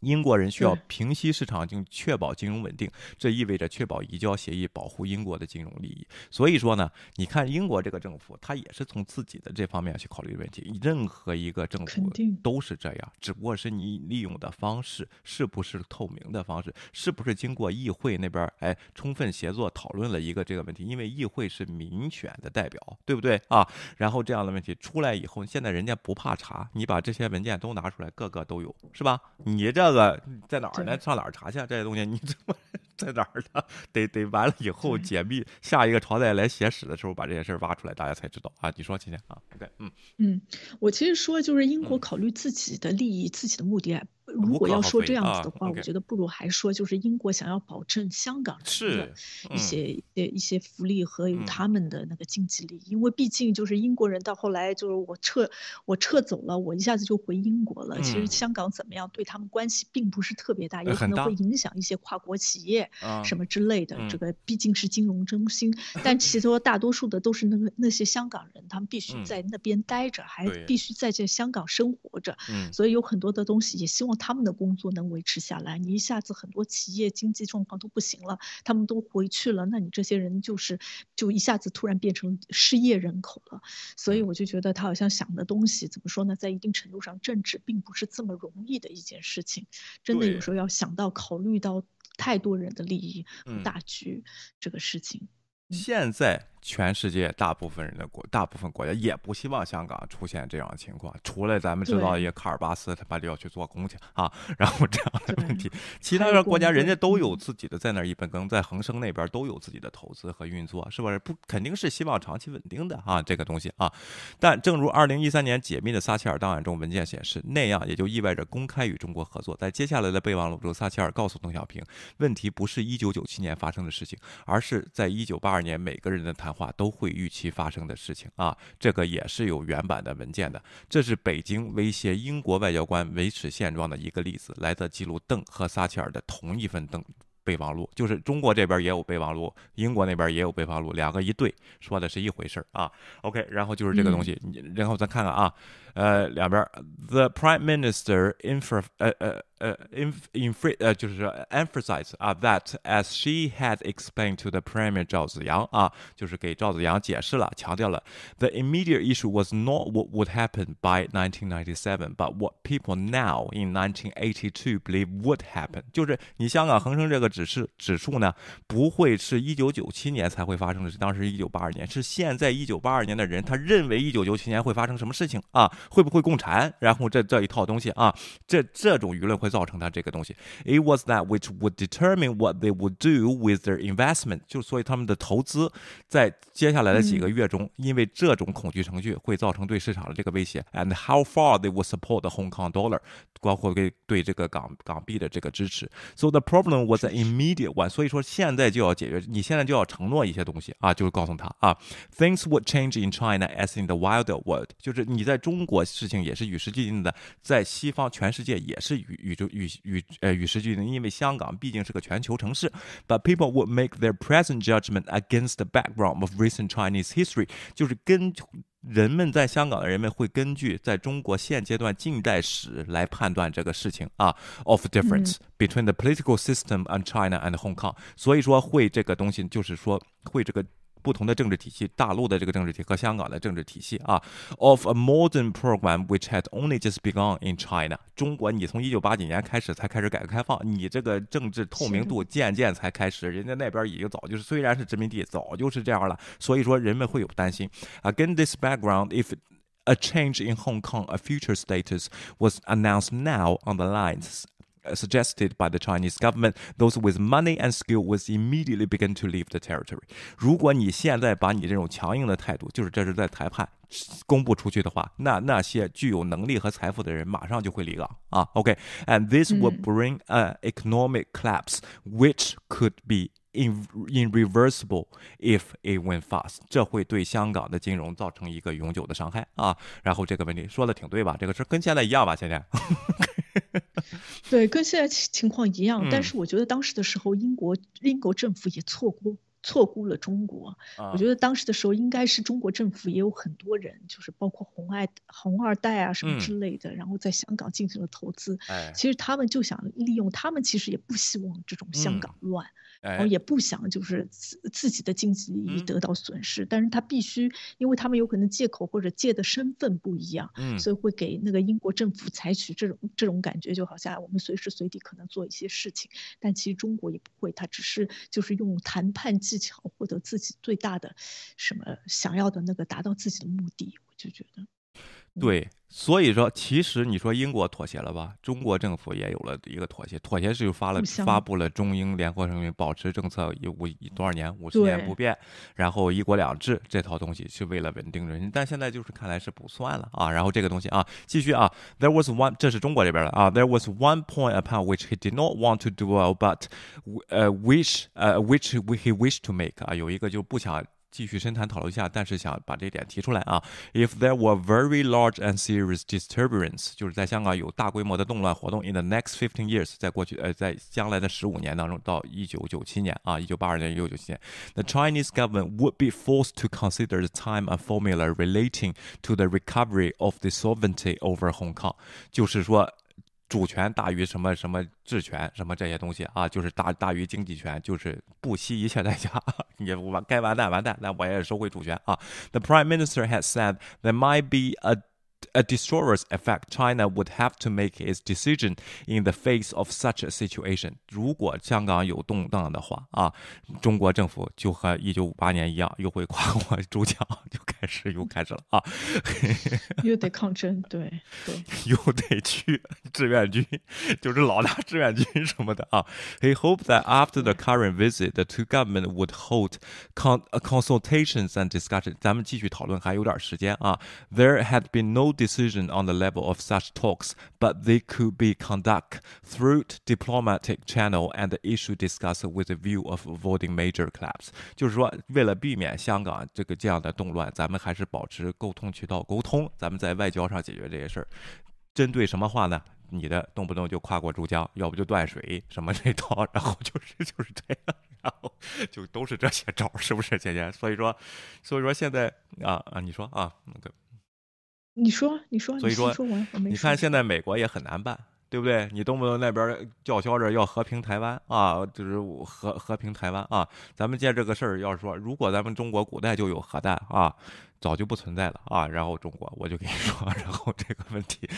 S2: 英国人需要平息市场，并确保金融稳定，这意味着确保移交协议保护英国的金融利益。所以说呢，你看英国这个政府，他也是从自己的这方面去考虑问题。任何一个政府都是这样，只不过是你利用的方式是不是透明的方式，是不是经过议会那边哎充分协作讨论了一个这个问题？因为议会是民选的代表，对不对啊？然后这样的问题出来以后，现在人家不怕查，你把这些文件都拿出来，个个都有，是吧？你这。个在哪儿呢？上哪儿查去？这些东西你怎么 在哪儿呢？得得完了以后解密，下一个朝代来写史的时候把这些事儿挖出来，大家才知道啊！你说，倩倩啊？OK，
S3: 嗯嗯，我其实说就是英国考虑自己的利益、自己的目的。如果要说这样子的话，我觉得不如还说就是英国想要保证香港
S2: 是
S3: 一些一些一些福利和有他们的那个经济利益，因为毕竟就是英国人到后来就是我撤我撤走了，我一下子就回英国了。其实香港怎么样对他们关系并不是特别大，有可能会影响一些跨国企业什么之类的。这个毕竟是金融中心，但其实大多数的都是那个那些香港人，他们必须在那边待着，还必须在这香港生活着，所以有很多的东西也希望。他们的工作能维持下来，你一下子很多企业经济状况都不行了，他们都回去了，那你这些人就是就一下子突然变成失业人口了。所以我就觉得他好像想的东西怎么说呢？在一定程度上，政治并不是这么容易的一件事情，真的有时候要想到考虑到太多人的利益和大局这个事情。
S2: 现在。全世界大部分人的国，大部分国家也不希望香港出现这样的情况。除了咱们知道一个卡尔巴斯，他妈的要去做工去啊，然后这样的问题，其他的国家人家都有自己的在那儿一本耕，在恒生那边都有自己的投资和运作，是不是？不肯定是希望长期稳定的啊，这个东西啊。但正如二零一三年解密的撒切尔档案中文件显示，那样也就意味着公开与中国合作。在接下来的备忘录中，撒切尔告诉邓小平，问题不是一九九七年发生的事情，而是在一九八二年每个人的谈话都会预期发生的事情啊，这个也是有原版的文件的。这是北京威胁英国外交官维持现状的一个例子，来自记录邓和撒切尔的同一份邓备忘录，就是中国这边也有备忘录，英国那边也有备忘录，两个一对，说的是一回事儿啊。OK，然后就是这个东西，然后咱看看啊，呃，两边，The Prime Minister infra，呃呃。呃，in in free 呃，就是说 emphasize 啊，that as she had explained to the Premier 赵子阳啊，就是给赵子阳解释了，强调了 the immediate issue was not what would happen by 1997, but what people now in 1982 believe would happen。就是你香港恒生这个指示指数呢，不会是一九九七年才会发生的，是当时一九八二年，是现在一九八二年的人他认为一九九七年会发生什么事情啊？ 会不会共产？然后这这一套东西啊，这这种舆论会。造成它这个东西，It was that which would determine what they would do with their investment。就所以他们的投资在接下来的几个月中，因为这种恐惧程序会造成对市场的这个威胁，and how far they would support the Hong Kong dollar，包括对对这个港港币的这个支持。So the problem was an immediate one。所以说现在就要解决，你现在就要承诺一些东西啊，就是告诉他啊，things would change in China as in the wider world。就是你在中国事情也是与时俱进的，在西方全世界也是与与与与呃与时俱进，因为香港毕竟是个全球城市。But people would make their present judgment against the background of recent Chinese history，就是跟人们在香港的人们会根据在中国现阶段近代史来判断这个事情啊，of difference between the political system and China and Hong Kong。所以说会这个东西，就是说会这个。不同的政治体系，大陆的这个政治体和香港的政治体系啊，of a modern program which had only just begun in China。中国，你从一九八几年开始才开始改革开放，你这个政治透明度渐渐才开始，人家那边已经早就是虽然是殖民地，早就是这样了。所以说人们会有担心。Against this background, if a change in Hong Kong, a future status was announced now on the lines suggested by the Chinese government, those with money and skill would immediately begin to leave the territory. 如果你现在把你这种强硬的态度，就是这是在谈判公布出去的话，那那些具有能力和财富的人马上就会离港啊。OK，and、okay? this would bring an economic collapse, which could be in irreversible if it went fast，这会对香港的金融造成一个永久的伤害啊。然后这个问题说的挺对吧？这个是跟现在一样吧？现在。
S3: 对，跟现在情情况一样，但是我觉得当时的时候，英国英国政府也错过错估了中国。我觉得当时的时候，应该是中国政府也有很多人，就是包括红爱红二代啊什么之类的，然后在香港进行了投资。其实他们就想利用，他们其实也不希望这种香港乱。然后也不想就是自自己的经济利益得到损失，但是他必须，因为他们有可能借口或者借的身份不一样，嗯，所以会给那个英国政府采取这种这种感觉，就好像我们随时随地可能做一些事情，但其实中国也不会，他只是就是用谈判技巧获得自己最大的什么想要的那个达到自己的目的，我就觉得。
S2: 对，所以说，其实你说英国妥协了吧？中国政府也有了一个妥协，妥协是就发了发布了中英联合声明，保持政策一五多少年，五十年不变，然后一国两制这套东西是为了稳定人心，但现在就是看来是不算了啊。然后这个东西啊，继续啊，There was one，这是中国这边的啊，There was one point upon which he did not want to dwell，but 呃，wish 呃，which he wished to make 啊，有一个就不想。继续深谈讨论一下，但是想把这点提出来啊。If there were very large and serious disturbance，就是在香港有大规模的动乱活动。In the next fifteen years，在过去呃，在将来的十五年当中，到一九九七年啊，一九八二年、一九九七年，the Chinese government would be forced to consider the time and formula relating to the recovery of the sovereignty over Hong Kong。就是说。主权大于什么什么治权什么这些东西啊，就是大大于经济权，就是不惜一切代价，也完该完蛋完蛋，那我也收回主权啊。The Prime Minister has said there might be a a disastrous effect, China would have to make its decision in the face of such a situation。如果香港有动荡的话啊，中国政府就和一九五八年一样，又会跨过珠江，就开始又开始了啊，
S3: 又得抗争，对对，
S2: 又得去志愿军，就是老大志愿军什么的啊。He hoped that after the current visit, the two government would hold con consultations and discussions。咱们继续讨论，还有点时间啊。There had been no decision on the level of such talks, but they could be conduct through diplomatic channel and issue discussed with a view of avoiding major collapse。就是说，为了避免香港这个这样的动乱，咱们还是保持沟通渠道沟通，咱们在外交上解决这些事儿。针对什么话呢？你的动不动就跨过珠江，要不就断水，什么这套，然后就是就是这样，然后就都是这些招，是不是，姐姐？所以说，所以说现在啊啊，你说啊，那个。
S3: 你说，你说，
S2: 所以说，
S3: 你
S2: 看现在美国也很难办，对不对？你动不动那边叫嚣着要和平台湾啊，就是和和平台湾啊。咱们借这个事儿，要是说，如果咱们中国古代就有核弹啊，早就不存在了啊。然后中国，我就跟你说，然后这个问题，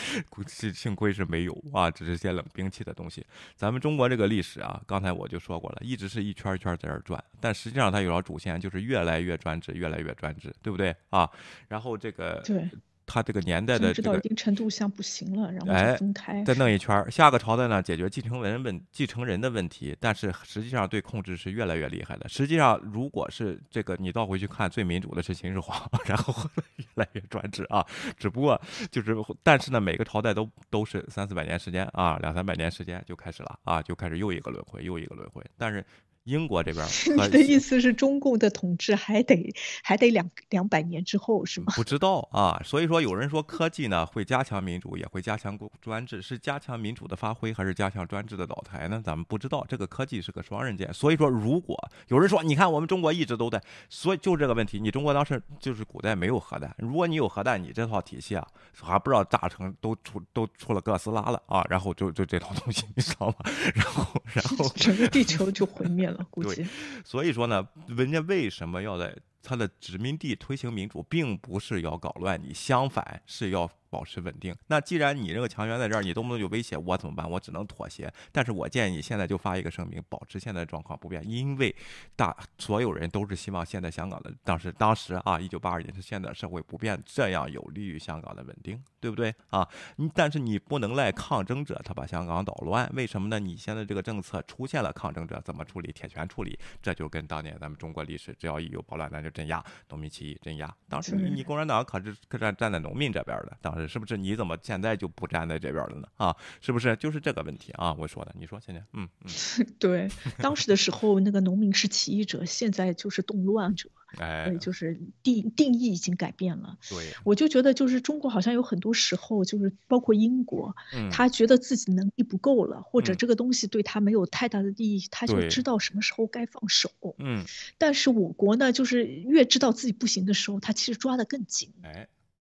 S2: 幸幸亏是没有啊，只是些冷兵器的东西。咱们中国这个历史啊，刚才我就说过了，一直是一圈一圈在这转，但实际上它有条主线，就是越来越专制，越来越专制，对不对啊？然后这个
S3: 对。
S2: 他这个年代的这个，
S3: 一定程度像不行了，然后分开，
S2: 再弄一圈儿。下个朝代呢，解决继承人问继承人的问题，但是实际上对控制是越来越厉害的。实际上，如果是这个，你倒回去看，最民主的是秦始皇，然后越来越专制啊。只不过就是，但是呢，每个朝代都都是三四百年时间啊，两三百年时间就开始了啊，就开始又一个轮回，又一个轮回。但是。英国这边，
S3: 你的意思是中共的统治还得还得两两百年之后是吗？
S2: 不知道啊，所以说有人说科技呢会加强民主，也会加强专制，是加强民主的发挥还是加强专制的倒台呢？咱们不知道，这个科技是个双刃剑。所以说，如果有人说，你看我们中国一直都在，所以就这个问题，你中国当时就是古代没有核弹，如果你有核弹，你这套体系啊，还不知道炸成都出都出了哥斯拉了啊，然后就就这套东西，你知道吗？然后然后
S3: 整个地球就毁灭了。
S2: 对，所以说呢，人家为什么要在他的殖民地推行民主，并不是要搞乱你，相反是要。保持稳定。那既然你这个强权在这儿，你动不动就威胁我怎么办？我只能妥协。但是我建议你现在就发一个声明，保持现在的状况不变，因为大所有人都是希望现在香港的当时当时啊，一九八二年是现在社会不变，这样有利于香港的稳定，对不对啊？你但是你不能赖抗争者，他把香港捣乱，为什么呢？你现在这个政策出现了抗争者，怎么处理？铁拳处理，这就跟当年咱们中国历史，只要一有暴乱，咱就镇压农民起义，镇压。当时你共产党可是可站站在农民这边的，当。是不是？你怎么现在就不站在这边了呢？啊，是不是？就是这个问题啊，我说的，你说倩倩，嗯嗯，
S3: 对，当时的时候那个农民是起义者，现在就是动乱者。
S2: 哎，
S3: 就是定定义已经改变了。
S2: 对，
S3: 我就觉得就是中国好像有很多时候，就是包括英国，他觉得自己能力不够了，或者这个东西对他没有太大的利益，他就知道什么时候该放手。
S2: 嗯，
S3: 但是我国呢，就是越知道自己不行的时候，他其实抓得更紧。
S2: 哎。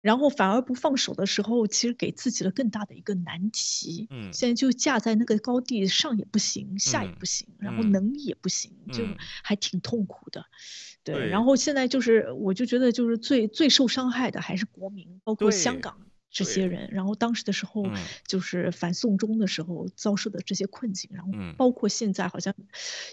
S3: 然后反而不放手的时候，其实给自己了更大的一个难题。嗯，现在就架在那个高地上也不行，下也不行，然后能力也不行，就还挺痛苦的。对，然后现在就是，我就觉得就是最最受伤害的还是国民，包括香港。这些人，然后当时的时候，就是反送中的时候遭受的这些困境，然后包括现在好像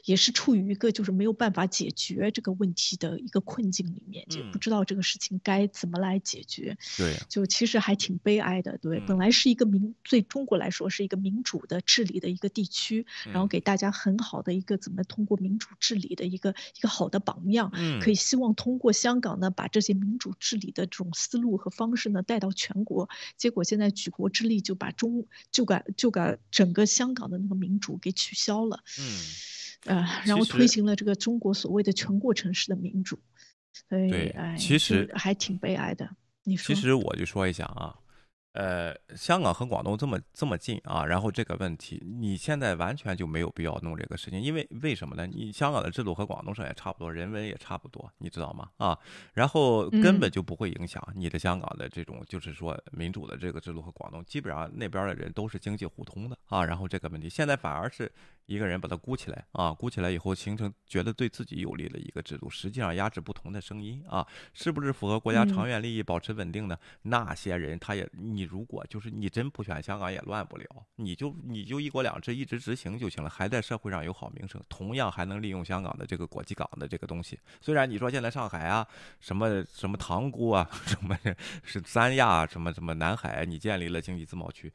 S3: 也是处于一个就是没有办法解决这个问题的一个困境里面，就不知道这个事情该怎么来解决。
S2: 对，
S3: 就其实还挺悲哀的。对，本来是一个民，对中国来说是一个民主的治理的一个地区，然后给大家很好的一个怎么通过民主治理的一个一个好的榜样，可以希望通过香港呢把这些民主治理的这种思路和方式呢带到全国。结果现在举国之力就把中就把就把整个香港的那个民主给取消了，
S2: 嗯，
S3: 呃，然后推行了这个中国所谓的全过程式的民主，所以哎，
S2: 其实
S3: 还挺悲哀的。你说，
S2: 其实我就说一下啊。呃，香港和广东这么这么近啊，然后这个问题，你现在完全就没有必要弄这个事情，因为为什么呢？你香港的制度和广东省也差不多，人文也差不多，你知道吗？啊，然后根本就不会影响你的香港的这种，就是说民主的这个制度和广东，基本上那边的人都是经济互通的啊，然后这个问题现在反而是。一个人把它箍起来啊，箍起来以后形成觉得对自己有利的一个制度，实际上压制不同的声音啊，是不是符合国家长远利益、保持稳定呢那些人，他也你如果就是你真不选香港也乱不了，你就你就一国两制一直执行就行了，还在社会上有好名声，同样还能利用香港的这个国际港的这个东西。虽然你说现在上海啊，什么什么塘沽啊，什么是三亚，什么什么南海，你建立了经济自贸区。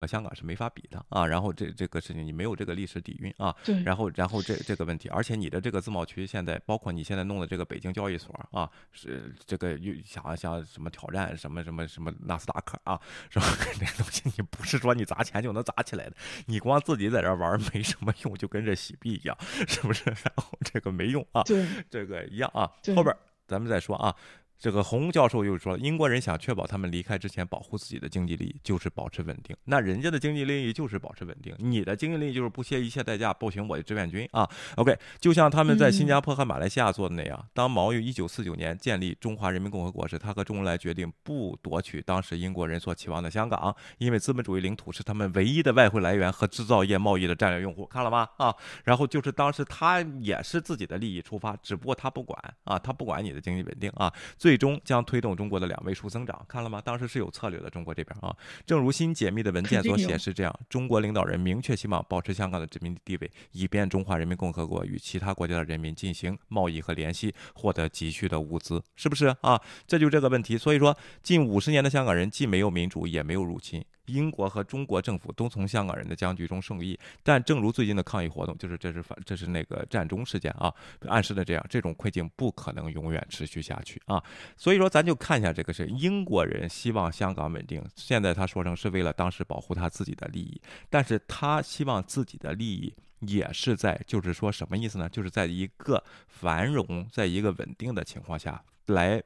S2: 和香港是没法比的啊，然后这这个事情你没有这个历史底蕴啊，
S3: 对，
S2: 然后然后这这个问题，而且你的这个自贸区现在包括你现在弄的这个北京交易所啊，是这个又想想什么挑战什么什么什么纳斯达克啊，是吧？这东西你不是说你砸钱就能砸起来的，你光自己在这玩没什么用，就跟这洗币一样，是不是？然后这个没用啊，
S3: 对，
S2: 这个一样啊，后边咱们再说啊。这个洪教授又说，英国人想确保他们离开之前保护自己的经济利益，就是保持稳定。那人家的经济利益就是保持稳定，你的经济利益就是不惜一切代价不行我的志愿军啊。OK，就像他们在新加坡和马来西亚做的那样，当毛于1949年建立中华人民共和国时，他和周恩来决定不夺取当时英国人所期望的香港，因为资本主义领土是他们唯一的外汇来源和制造业贸易的战略用户。看了吗？啊，然后就是当时他也是自己的利益出发，只不过他不管啊，他不管你的经济稳定啊。最终将推动中国的两位数增长，看了吗？当时是有策略的，中国这边啊，正如新解密的文件所显示这样，中国领导人明确希望保持香港的殖民地位，以便中华人民共和国与其他国家的人民进行贸易和联系，获得急需的物资，是不是啊？这就这个问题。所以说，近五十年的香港人既没有民主，也没有入侵。英国和中国政府都从香港人的僵局中受益，但正如最近的抗议活动，就是这是反这是那个战中事件啊，暗示的这样，这种困境不可能永远持续下去啊。所以说，咱就看一下这个是英国人希望香港稳定，现在他说成是为了当时保护他自己的利益，但是他希望自己的利益也是在，就是说什么意思呢？就是在一个繁荣，在一个稳定的情况下来。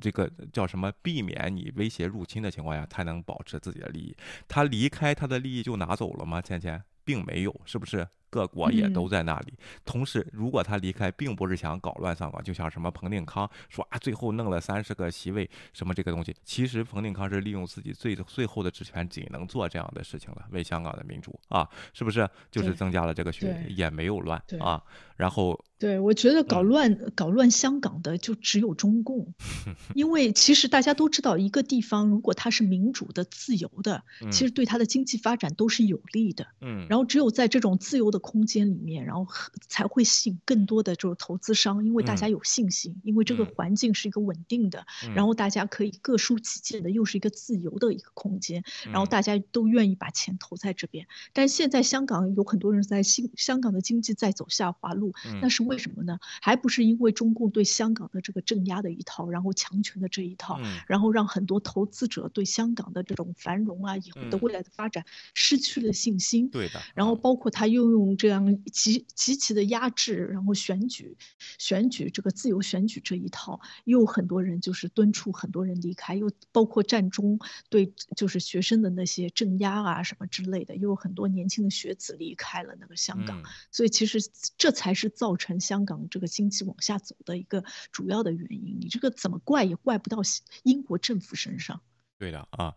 S2: 这个叫什么？避免你威胁入侵的情况下，才能保持自己的利益。他离开，他的利益就拿走了吗？倩倩，并没有，是不是？各国也都在那里。同时，如果他离开，并不是想搞乱香港，就像什么彭定康说啊，最后弄了三十个席位，什么这个东西，其实彭定康是利用自己最最后的职权，仅能做这样的事情了，为香港的民主啊，是不是？就是增加了这个血，也没有乱啊。然后，
S3: 对我觉得搞乱搞乱香港的就只有中共，因为其实大家都知道，一个地方如果它是民主的、自由的，其实对它的经济发展都是有利的。嗯，然后只有在这种自由的。空间里面，然后才会吸引更多的就是投资商，因为大家有信心，因为这个环境是一个稳定的，然后大家可以各抒己见的，又是一个自由的一个空间，然后大家都愿意把钱投在这边。但现在香港有很多人在新香港的经济在走下滑路，那是为什么呢？还不是因为中共对香港的这个镇压的一套，然后强权的这一套，然后让很多投资者对香港的这种繁荣啊，以后的未来的发展失去了信心。
S2: 对的。
S3: 然后包括他又用这样极极其的压制，然后选举选举这个自由选举这一套，又很多人就是敦促很多人离开，又包括战中对就是学生的那些镇压啊什么之类的，又有很多年轻的学子离开了那个香港。所以其实这才是造成香港这个经济往下走的一个主要的原因。你这个怎么怪也怪不到英国政府身上。
S2: 对的啊。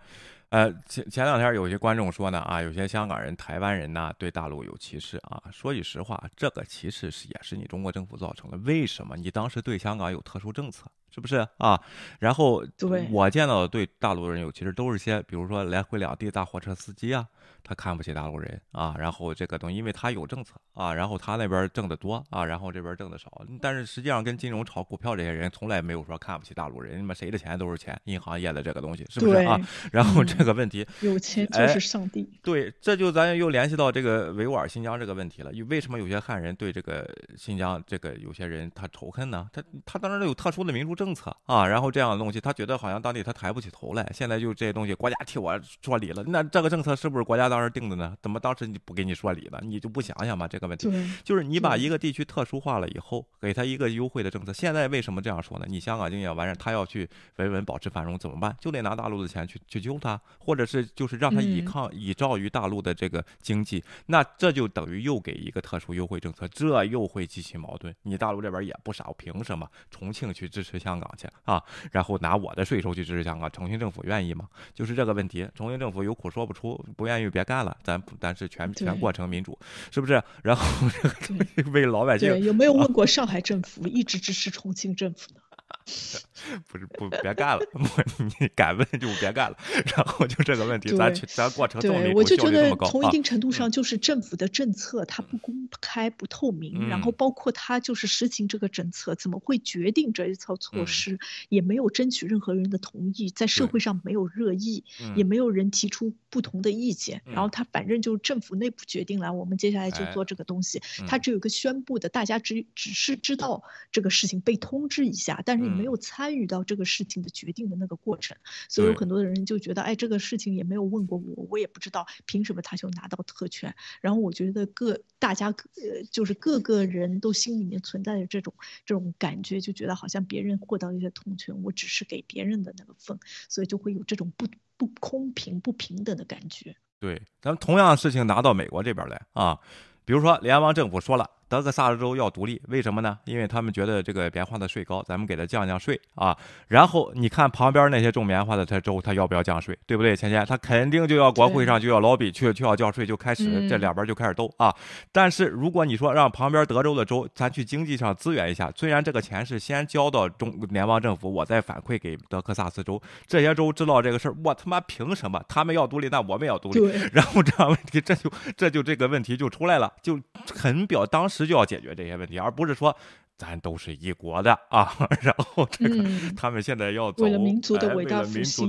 S2: 呃，前前两天有些观众说呢，啊，有些香港人、台湾人呢对大陆有歧视啊。说句实话，这个歧视是也是你中国政府造成的。为什么？你当时对香港有特殊政策，是不是啊？然后我见到的对大陆人有其实，都是些比如说来回两地大货车司机啊。他看不起大陆人啊，然后这个东西，因为他有政策啊，然后他那边挣的多啊，然后这边挣的少。但是实际上跟金融炒股票这些人从来没有说看不起大陆人，你们谁的钱都是钱，银行业的这个东西是不是啊？然后这个问题，
S3: 有钱就是上帝。
S2: 对，这就咱又联系到这个维吾尔新疆这个问题了。为什么有些汉人对这个新疆这个有些人他仇恨呢？他他当然有特殊的民族政策啊，然后这样的东西，他觉得好像当地他抬不起头来。现在就这些东西，国家替我说理了，那这个政策是不是国家当时定的呢？怎么当时你不给你说理呢？你就不想想吗？这个问题就是你把一个地区特殊化了以后，给他一个优惠的政策。现在为什么这样说呢？你香港经济完事，他要去维稳保持繁荣怎么办？就得拿大陆的钱去去救他，或者是就是让他倚靠倚照于大陆的这个经济。那这就等于又给一个特殊优惠政策，这又会激起矛盾。你大陆这边也不傻，凭什么重庆去支持香港去啊？然后拿我的税收去支持香港，重庆政府愿意吗？就是这个问题。重庆政府有苦说不出，不愿意别干了，咱。咱是全全过程民主，是不是？然后为老百姓，
S3: 有没有问过上海政府一直支持重庆政府呢？
S2: 不是不别干了，你敢问就别干了。然后就这个问题，咱咱过程这么
S3: 我就觉得从一定程度上就是政府的政策它不公开不透明，然后包括它就是实行这个政策，怎么会决定这一套措施，也没有争取任何人的同意，在社会上没有热议，也没有人提出不同的意见。然后他反正就是政府内部决定了，我们接下来就做这个东西。他只有一个宣布的，大家只只是知道这个事情被通知一下，但是你没有参与到这个事情的决定的那个过程，所以有很多的人就觉得，哎，这个事情也没有问过我，我也不知道凭什么他就拿到特权。然后我觉得各大家呃，就是各个人都心里面存在着这种这种感觉，就觉得好像别人获得一些特权，我只是给别人的那个份，所以就会有这种不不公平、不平等的感觉。
S2: 对，咱们同样的事情拿到美国这边来啊，比如说联邦政府说了。德克萨斯州要独立，为什么呢？因为他们觉得这个棉花的税高，咱们给他降降税啊。然后你看旁边那些种棉花的他州，他要不要降税？对不对？芊芊，他肯定就要国会上就要老比去就要交税，就开始这两边就开始斗啊。但是如果你说让旁边德州的州，咱去经济上支援一下，虽然这个钱是先交到中联邦政府，我再反馈给德克萨斯州，这些州知道这个事儿，我他妈凭什么？他们要独立，那我们要独立。然后这样问题，这就这就这个问题就出来了，就很表当时。就要解决这些问题，而不是说。咱都是一国的啊，然后这个他们现在要走，为了
S3: 民族的
S2: 伟大
S3: 复
S2: 兴，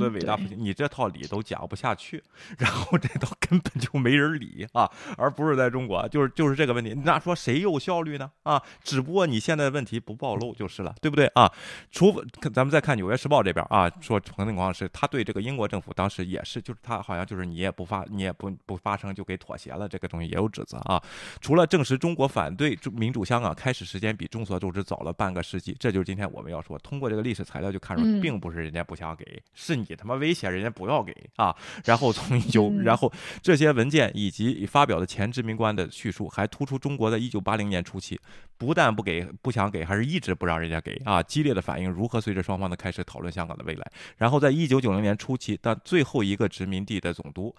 S2: 你这套理都讲不下去，然后这套根本就没人理啊，而不是在中国，就是就是这个问题。那说谁有效率呢？啊，只不过你现在问题不暴露就是了，对不对啊？除非咱们再看《纽约时报》这边啊，说彭定光是他对这个英国政府当时也是，就是他好像就是你也不发，你也不不发声就给妥协了，这个东西也有指责啊。除了证实中国反对民主香港开始时间比众所周知早了半个世纪，这就是今天我们要说。通过这个历史材料就看出，并不是人家不想给，是你他妈威胁人家不要给啊。然后从一九，然后这些文件以及发表的前殖民官的叙述，还突出中国在一九八零年初期不但不给、不想给，还是一直不让人家给啊。激烈的反应如何随着双方的开始讨论香港的未来。然后在一九九零年初期，但最后一个殖民地的总督。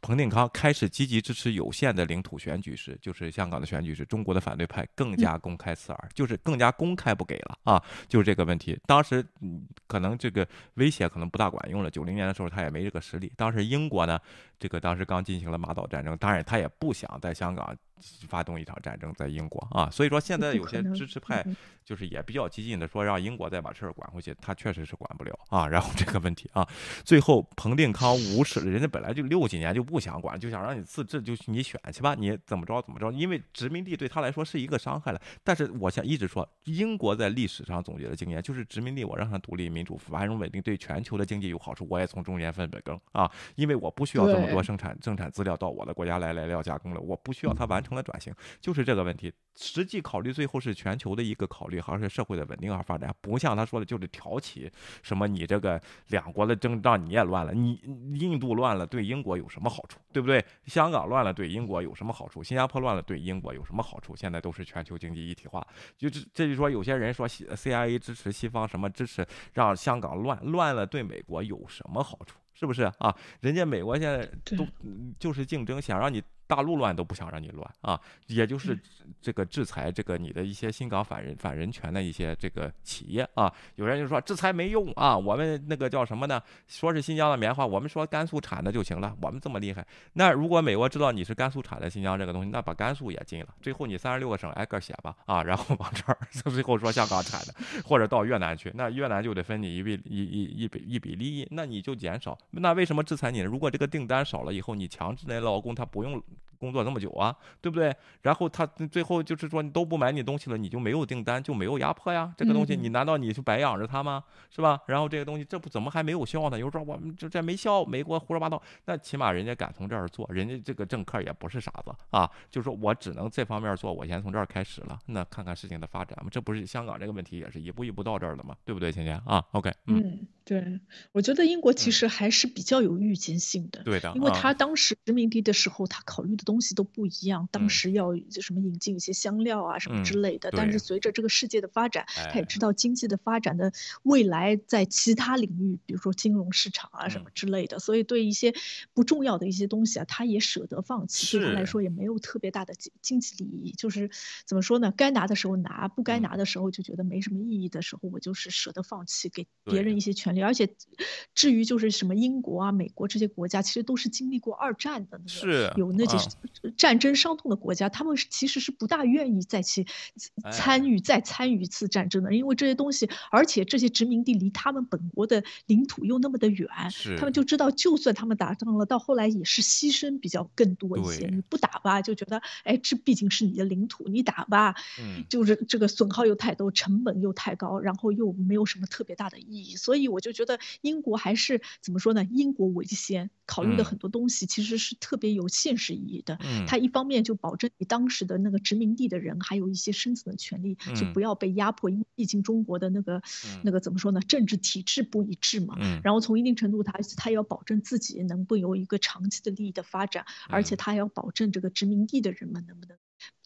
S2: 彭定康开始积极支持有限的领土选举时，就是香港的选举时，中国的反对派更加公开刺耳，就是更加公开不给了啊，就是这个问题。当时可能这个威胁可能不大管用了。九零年的时候他也没这个实力。当时英国呢，这个当时刚进行了马岛战争，当然他也不想在香港。发动一场战争在英国啊。所以说现在有些支持派就是也比较激进的说让英国再把事儿管回去，他确实是管不了啊。然后这个问题啊，最后彭定康无视了，人家本来就六几年就不想管，就想让你自治，就你选去吧，你怎么着怎么着，因为殖民地对他来说是一个伤害了。但是我想一直说，英国在历史上总结的经验就是殖民地我让它独立民主繁荣稳定，对全球的经济有好处，我也从中间分本羹啊，因为我不需要这么多生产生产资料到我的国家来来料加工了，我不需要它完成了转型，就是这个问题。实际考虑最后是全球的一个考虑，还是社会的稳定和发展，不像他说的，就是挑起什么你这个两国的争，让你也乱了，你印度乱了对英国有什么好处，对不对？香港乱了对英国有什么好处？新加坡乱了对英国有什么好处？现在都是全球经济一体化，就这这就说有些人说 CIA 支持西方什么支持让香港乱乱了对美国有什么好处？是不是啊？人家美国现在都就是竞争，想让你。大陆乱都不想让你乱啊，也就是这个制裁这个你的一些新港反人反人权的一些这个企业啊，有人就说制裁没用啊，我们那个叫什么呢？说是新疆的棉花，我们说甘肃产的就行了，我们这么厉害。那如果美国知道你是甘肃产的新疆这个东西，那把甘肃也禁了，最后你三十六个省挨个写吧啊，然后往这儿 最后说香港产的，或者到越南去，那越南就得分你一笔一一一笔一笔利益，那你就减少。那为什么制裁你呢？如果这个订单少了以后，你强制那劳工他不用。工作那么久啊，对不对？然后他最后就是说，你都不买你东西了，你就没有订单，就没有压迫呀。这个东西你难道你是白养着他吗？是吧？然后这个东西这不怎么还没有效呢？有时候我们这这没效，美国胡说八道。那起码人家敢从这儿做，人家这个政客也不是傻子啊。就说我只能这方面做，我先从这儿开始了。那看看事情的发展嘛，这不是香港这个问题也是一步一步到这儿了嘛，对不对，芊芊啊？OK，
S3: 嗯，对，我觉得英国其实还是比较有预见性的，
S2: 对的，
S3: 因为他当时殖民地的时候，他考虑的东西都不一样。当时要什么引进一些香料啊什么之类的，但是随着这个世界的发展，他也知道经济的发展的未来在其他领域，比如说金融市场啊什么之类的，所以对一些不重要的一些东西啊，他也舍得放弃，对他来说也没有特别大的经经济利益。就是怎么说呢？该拿的时候拿，不该拿的时候就觉得没什么意义的时候，我就是舍得放弃，给别人一些权利。而且，至于就是什么英国啊、美国这些国家，其实都是经历过二战的，
S2: 那个
S3: 有那几战争。伤痛的国家，他们其实是不大愿意再去参与、再参与一次战争的，因为这些东西，而且这些殖民地离他们本国的领土又那么的远，他们就知道，就算他们打仗了，到后来也是牺牲比较更多一些。你不打吧，就觉得，哎，这毕竟是你的领土；你打吧，就是这个损耗又太多，成本又太高，然后又没有什么特别大的意义。所以我就觉得，英国还是怎么说呢？英国为先，考虑的很多东西其实是特别有现实意义的。他一方面。就保证你当时的那个殖民地的人还有一些生存的权利，就不要被压迫。因为毕竟中国的那个那个怎么说呢，政治体制不一致嘛。然后从一定程度，他他要保证自己能够有一个长期的利益的发展，而且他要保证这个殖民地的人们能不能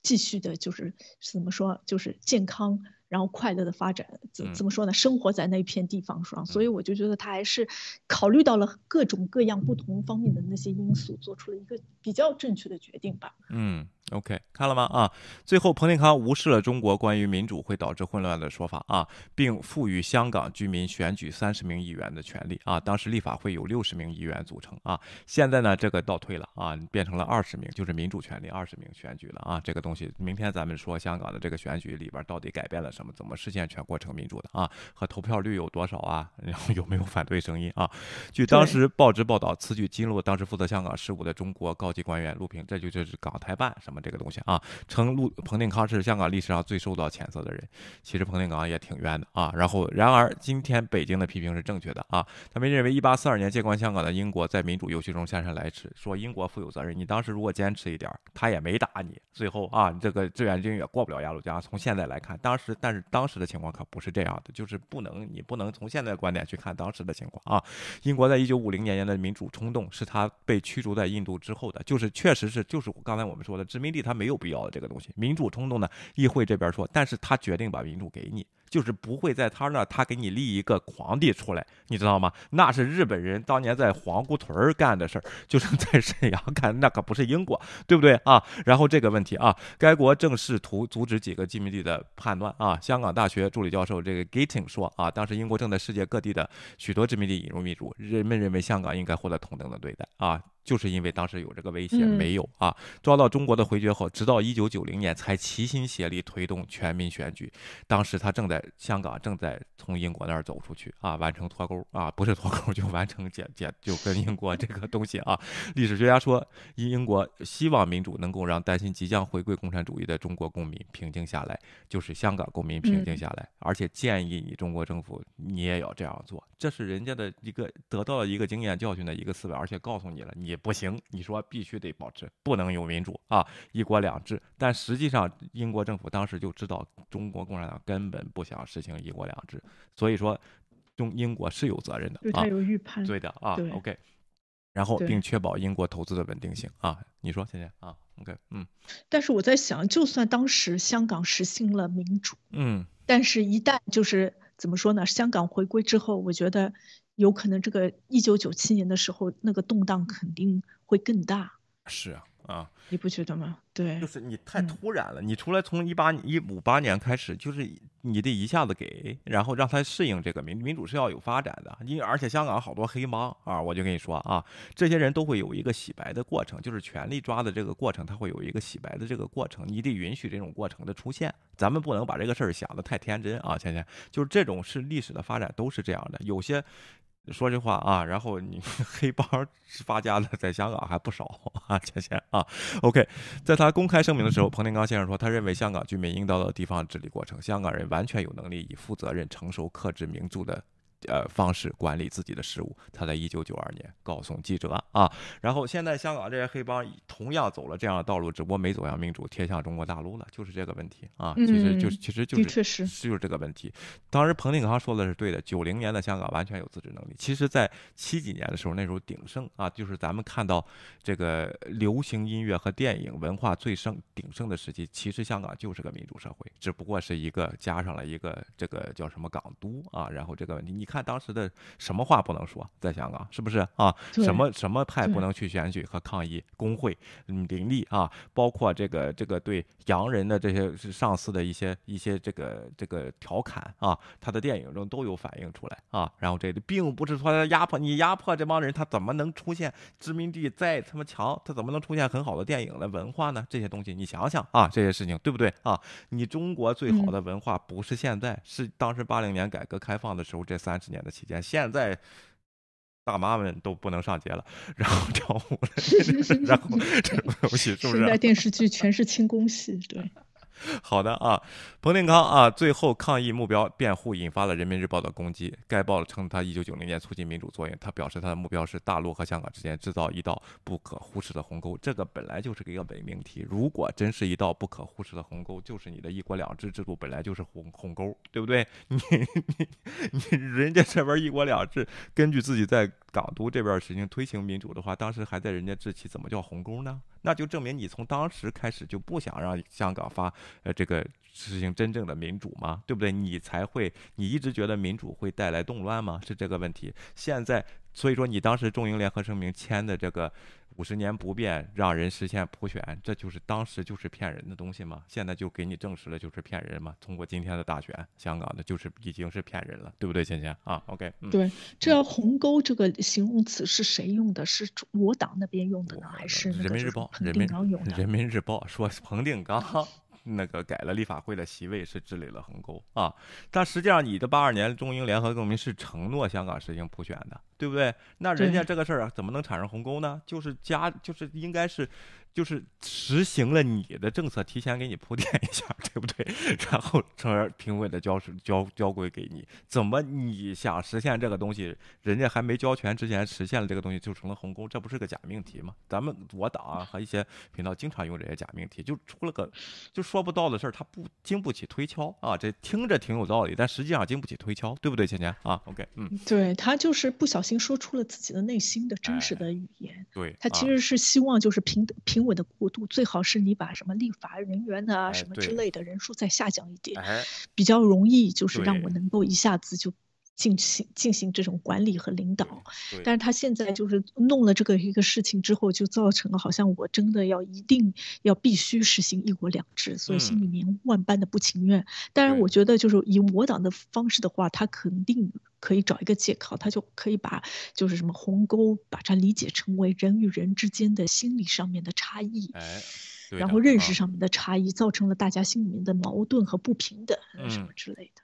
S3: 继续的，就是怎么说，就是健康。然后快乐的发展，怎怎么说呢？生活在那片地方上，所以我就觉得他还是考虑到了各种各样不同方面的那些因素，做出了一个比较正确的决定吧。
S2: 嗯。OK，看了吗？啊，最后彭定康无视了中国关于民主会导致混乱的说法啊，并赋予香港居民选举三十名议员的权利啊。当时立法会有六十名议员组成啊，现在呢这个倒退了啊，变成了二十名，就是民主权利二十名选举了啊。这个东西明天咱们说香港的这个选举里边到底改变了什么？怎么实现全过程民主的啊？和投票率有多少啊？然后有没有反对声音啊？据当时报纸报道，此举激怒当时负责香港事务的中国高级官员陆平，这就就是港台办什么。这个东西啊，称陆彭定康是香港历史上最受到谴责的人。其实彭定康也挺冤的啊。然后，然而今天北京的批评是正确的啊。他们认为1842年接管香港的英国在民主游戏中姗姗来迟，说英国负有责任。你当时如果坚持一点，他也没打你。最后啊，这个志愿军也过不了鸭绿江。从现在来看，当时但是当时的情况可不是这样的，就是不能你不能从现在的观点去看当时的情况啊。英国在一九五零年年的民主冲动是他被驱逐在印度之后的，就是确实是就是刚才我们说的殖民地。他没有必要的这个东西，民主冲动呢？议会这边说，但是他决定把民主给你，就是不会在他那儿他给你立一个皇帝出来，你知道吗？那是日本人当年在皇姑屯干的事儿，就是在沈阳干，那可不是英国，对不对啊？然后这个问题啊，该国正试图阻止几个殖民地的叛乱啊。香港大学助理教授这个 Gating 说啊，当时英国正在世界各地的许多殖民地引入民主，人们认为香港应该获得同等的对待啊。就是因为当时有这个威胁，没有啊，遭到中国的回绝后，直到一九九零年才齐心协力推动全民选举。当时他正在香港，正在从英国那儿走出去啊，完成脱钩啊，不是脱钩就完成解解，就跟英国这个东西啊。历史学家说，英国希望民主能够让担心即将回归共产主义的中国公民平静下来，就是香港公民平静下来，而且建议你中国政府你也要这样做，这是人家的一个得到了一个经验教训的一个思维，而且告诉你了你。不行，你说必须得保持，不能有民主啊，一国两制。但实际上，英国政府当时就知道中国共产党根本不想实行一国两制，所以说中英国是有责任的啊，
S3: 有预判，
S2: 对的啊，OK。然后并确保英国投资的稳定性啊，你说谢谢啊，OK，嗯。
S3: 但是我在想，就算当时香港实行了民主，
S2: 嗯，
S3: 但是一旦就是怎么说呢？香港回归之后，我觉得。有可能这个一九九七年的时候，那个动荡肯定会更大。
S2: 是啊，啊，
S3: 你不觉得吗？对，
S2: 就是你太突然了。你出来从一八一五八年开始，就是你得一下子给，然后让他适应这个民民主是要有发展的。因为而且香港好多黑帮啊，我就跟你说啊，这些人都会有一个洗白的过程，就是权力抓的这个过程，他会有一个洗白的这个过程。你得允许这种过程的出现。咱们不能把这个事儿想得太天真啊，倩倩。就是这种是历史的发展都是这样的，有些。说这话啊，然后你 黑帮发家的在香港还不少啊，倩倩啊，OK，在他公开声明的时候，彭定刚先生说，他认为香港居民应当的地方治理过程，香港人完全有能力以负责任、成熟、克制民主的。呃，方式管理自己的事务，他在一九九二年告诉记者啊，然后现在香港这些黑帮同样走了这样的道路，只不过没走向民主，贴向中国大陆了，就是这个问题啊，其实就是其实就是
S3: 是
S2: 就是这个问题。当时彭定康说的是对的，九零年的香港完全有自治能力。其实，在七几年的时候，那时候鼎盛啊，就是咱们看到这个流行音乐和电影文化最盛鼎盛的时期，其实香港就是个民主社会，只不过是一个加上了一个这个叫什么港督啊，然后这个问题你。看当时的什么话不能说，在香港是不是啊？什么什么派不能去选举和抗议？工会林立啊，包括这个这个对洋人的这些上司的一些一些这个这个调侃啊，他的电影中都有反映出来啊。然后这并不是说压迫你压迫这帮人，他怎么能出现殖民地再他妈强？他怎么能出现很好的电影的文化呢？这些东西你想想啊，这些事情对不对啊？你中国最好的文化不是现在，是当时八零年改革开放的时候这三。十年的期间，现在大妈们都不能上街了，然后跳舞了，然后这种东西是不是？
S3: 现在电视剧全是轻功戏，对。
S2: 好的啊，彭定康啊，最后抗议目标辩护引发了人民日报的攻击。该报称他一九九零年促进民主作用，他表示他的目标是大陆和香港之间制造一道不可忽视的鸿沟。这个本来就是一个伪命题。如果真是一道不可忽视的鸿沟，就是你的一国两制制度本来就是鸿鸿沟，对不对？你 你你，人家这边一国两制，根据自己在港督这边实行推行民主的话，当时还在人家治期，怎么叫鸿沟呢？那就证明你从当时开始就不想让香港发呃这个实行真正的民主吗？对不对？你才会你一直觉得民主会带来动乱吗？是这个问题。现在所以说你当时中英联合声明签的这个。五十年不变，让人实现普选，这就是当时就是骗人的东西吗？现在就给你证实了，就是骗人嘛。通过今天的大选，香港的就是已经是骗人了，对不对，倩倩啊？OK，
S3: 对，这“鸿沟”这个形容词是谁用的？是我党那边用的呢，还是
S2: 人民日报？
S3: 人民
S2: 人民日报说彭定刚。那个改了立法会的席位是治理了鸿沟啊，但实际上你的八二年中英联合声明是承诺香港实行普选的，对不对？那人家这个事儿怎么能产生鸿沟呢？就是加，就是应该是。就是实行了你的政策，提前给你铺垫一下，对不对？然后从而评委的交是交交规给你，怎么你想实现这个东西，人家还没交权之前实现了这个东西，就成了鸿沟，这不是个假命题吗？咱们我党和一些频道经常用这些假命题，就出了个就说不到的事儿，它不经不起推敲啊。这听着挺有道理，但实际上经不起推敲，对不对，芊芊啊？OK，嗯，
S3: 对他就是不小心说出了自己的内心的真实的语言，
S2: 对
S3: 他其实是希望就是评评。稳的过渡，最好是你把什么立法人员啊
S2: 哎
S3: 什么之类的人数再下降一点，
S2: 哎，
S3: 比较容易就是让我能够一下子就进行进行这种管理和领导。但是他现在就是弄了这个一个事情之后，就造成了好像我真的要一定要必须实行一国两制，所以心
S2: 嗯
S3: 里面万般的不情愿。当然，
S2: 对
S3: 我觉得就是以我党的方式的话，他肯定可以找一个借口，他就可以把就是什么鸿沟，把它理解成为人与人之间的心理上面的差异。
S2: 哎，
S3: 然后认识上面的差异，造成了大家心里面的矛盾和不平等，呃什
S2: 嗯
S3: 么之类的。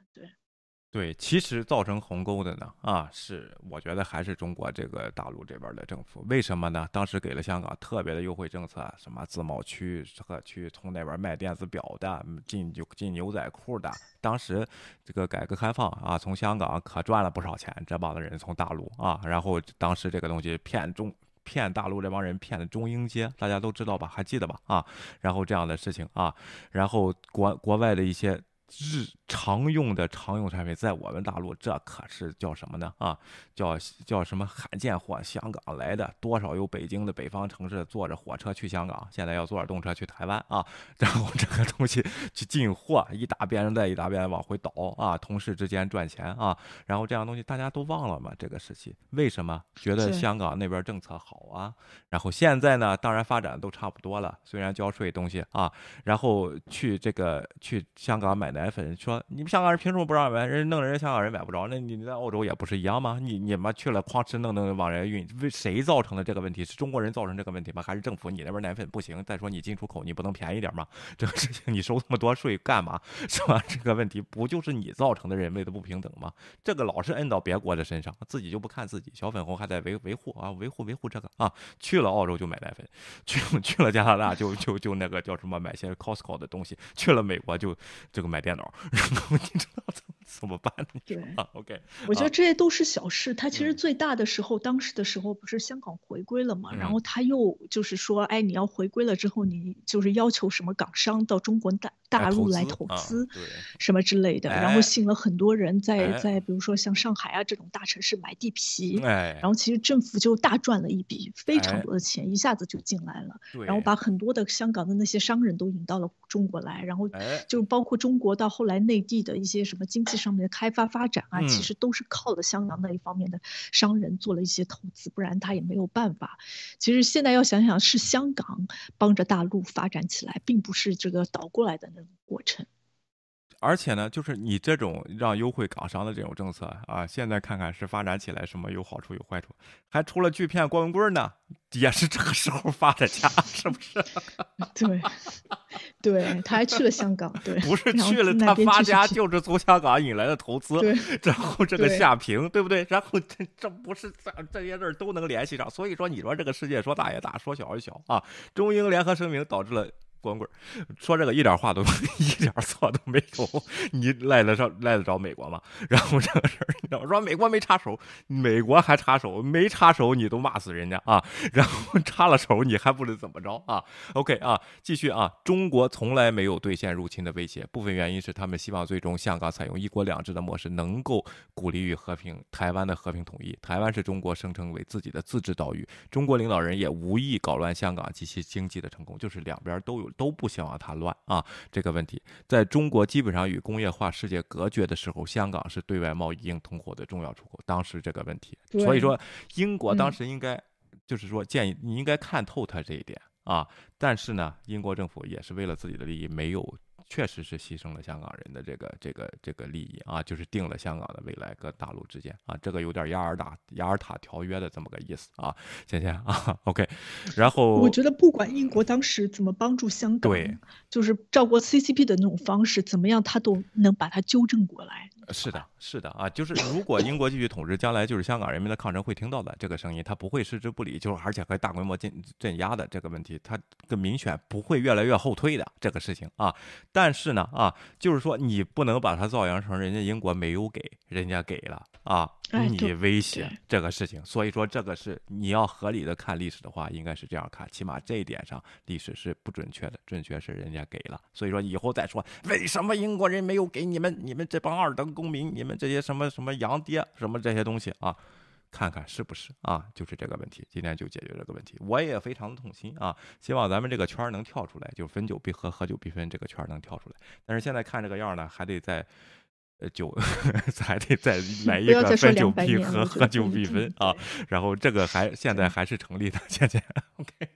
S3: 对，
S2: 其实造成鸿沟的呢，啊，是我觉得还是中国这个大陆这边的政府。为什么呢？当时给了香港特别的优惠政策，什么自贸区和去从那边卖电子表的，进就进牛仔裤的。当时这个改革开放啊，从香港可赚了不少钱，这帮的人从大陆啊，然后当时这个东西骗中。骗大陆这帮人骗的中英街，大家都知道吧？还记得吧？啊，然后这样的事情啊，然后国国外的一些日常用的常用产品，在我们大陆这可是叫什么呢？啊，叫叫什么罕见货？香港来的多少有北京的北方城市坐着火车去香港，现在要坐着动车去台湾啊，然后这个东西去进货，一大边人带一大边往回倒啊，同事之间赚钱啊，然后这样东西大家都忘了嘛？这个时期为什么觉得香港那边政策好啊？然后现在呢，当然发展都差不多了，虽然交税东西啊，然后去这个去香港买奶粉，说你们香港人凭什么不让买？人弄人香港人买不着，那你在澳洲也不是一样吗？你你们去了哐哧弄弄往人家运，为谁造成的这个问题？是中国人造成这个问题吗？还是政府你那边奶粉不行？再说你进出口你不能便宜点吗？这个事情你收那么多税干嘛？是吧？这个问题不就是你造成的人为的不平等吗？这个老是摁到别国的身上，自己就不看自己。小粉红还在维维护啊，维护维护这个啊，去了澳洲就买奶粉，去去了加拿大就就就那个叫什么买些 Costco 的东西，去了美国就这个买电脑，然后你知道怎么 怎么办？
S3: 对。
S2: 啊，OK，
S3: 我觉
S2: 啊。
S3: 得这些都是小事。他其实
S2: 嗯。
S3: 最大的时候，当时的时候不是香港回归了嘛，然
S2: 嗯。
S3: 后他又就是说，哎，你要回归了之后，你就是要求什么港商到中国大大陆来投资，什么之类的，然
S2: 哎
S3: 后吸引了很多人在
S2: 哎。
S3: 在比如说像上海啊这种大城市买地皮，
S2: 哎，
S3: 然后其实政府就大赚了一笔非常
S2: 哎。
S3: 多的钱，一下子就进来了，
S2: 对，
S3: 然后把很多的香港的那些商人都引到了中国来，然后
S2: 哎。
S3: 就包括中国到后来内地的一些什么经济上面的开发发展啊，
S2: 嗯
S3: 其实都是靠的香港那一方面的商人做了一些投资，不然他也没有办法。其实现在要想想，是香港帮着大陆发展起来，并不是这个倒过来的那种过程。
S2: 而且呢，就是你这种让优惠港商的这种政策啊，现在看看是发展起来什么有好处有坏处，还出了巨骗郭文贵呢，也是这个时候发的家，是不是？
S3: 对，对，他还去了香港，对，
S2: 不是去了他发家就是从香港引来的投资，
S3: 对
S2: 然后这个
S3: 对
S2: 下平，对不对？然后这这不是这这些事儿都能联系上，所以说你说这个世界说大也大，说小也小啊。中英联合声明导致了。光棍说这个一点话都 一点错都没有，你赖得上赖得着美国吗？然后这个事儿，你知道吗说美国没插手，美国还插手，没插手你都骂死人家啊，然后插了手你还不知怎么着啊？OK 啊，继续啊，中国从来没有兑现入侵的威胁，部分原因是他们希望最终香港采用一国两制的模式，能够鼓励与和平台湾的和平统一。台湾是中国声称为自己的自治岛屿，中国领导人也无意搞乱香港及其经济的成功，就是两边都有都不希望它乱啊。这个问题，在中国基本上与工业化世界隔绝的时候，香港是对外贸易硬通货的重要出口。当时这个问题，所以说英国当
S3: 嗯
S2: 时应该、就是说建议你应该看透它这一点啊。但是呢，英国政府也是为了自己的利益，没有。确实是牺牲了香港人的这个这个这个利益啊，就是定了香港的未来跟大陆之间啊，这个有点雅尔塔雅尔塔条约的这么个意思啊，谢谢啊，OK，然后
S3: 我觉得不管英国当时怎么帮助香港，
S2: 对，
S3: 就是照过 CCP 的那种方式，怎么样他都能把它纠正过来。
S2: 是的，是的啊，就是如果英国继续统治，将来就是香港人民的抗争会听到的这个声音，他不会视之不理，就是而且会大规模镇镇压的这个问题，他跟民选不会越来越后退的这个事情啊。但是呢啊，就是说你不能把它造谣成人家英国没有给，人家给了啊，你威胁这个事情，所以说这个是你要合理的看历史的话，应该是这样看，起码这一点上历史是不准确的，准确是人家给了，所以说以后再说为什么英国人没有给你们，你们这帮二等公民，你们这些什么什么洋爹什么这些东西啊，看看是不是啊？就是这个问题，今天就解决这个问题。我也非常的痛心啊，希望咱们这个圈能跳出来，就分久必合，合久必分，这个圈能跳出来。但是现在看这个样呢，还得再。呃，酒 还得再 来一个分久必合，合久必分啊。然后这个还现在还是成立的，现在 OK。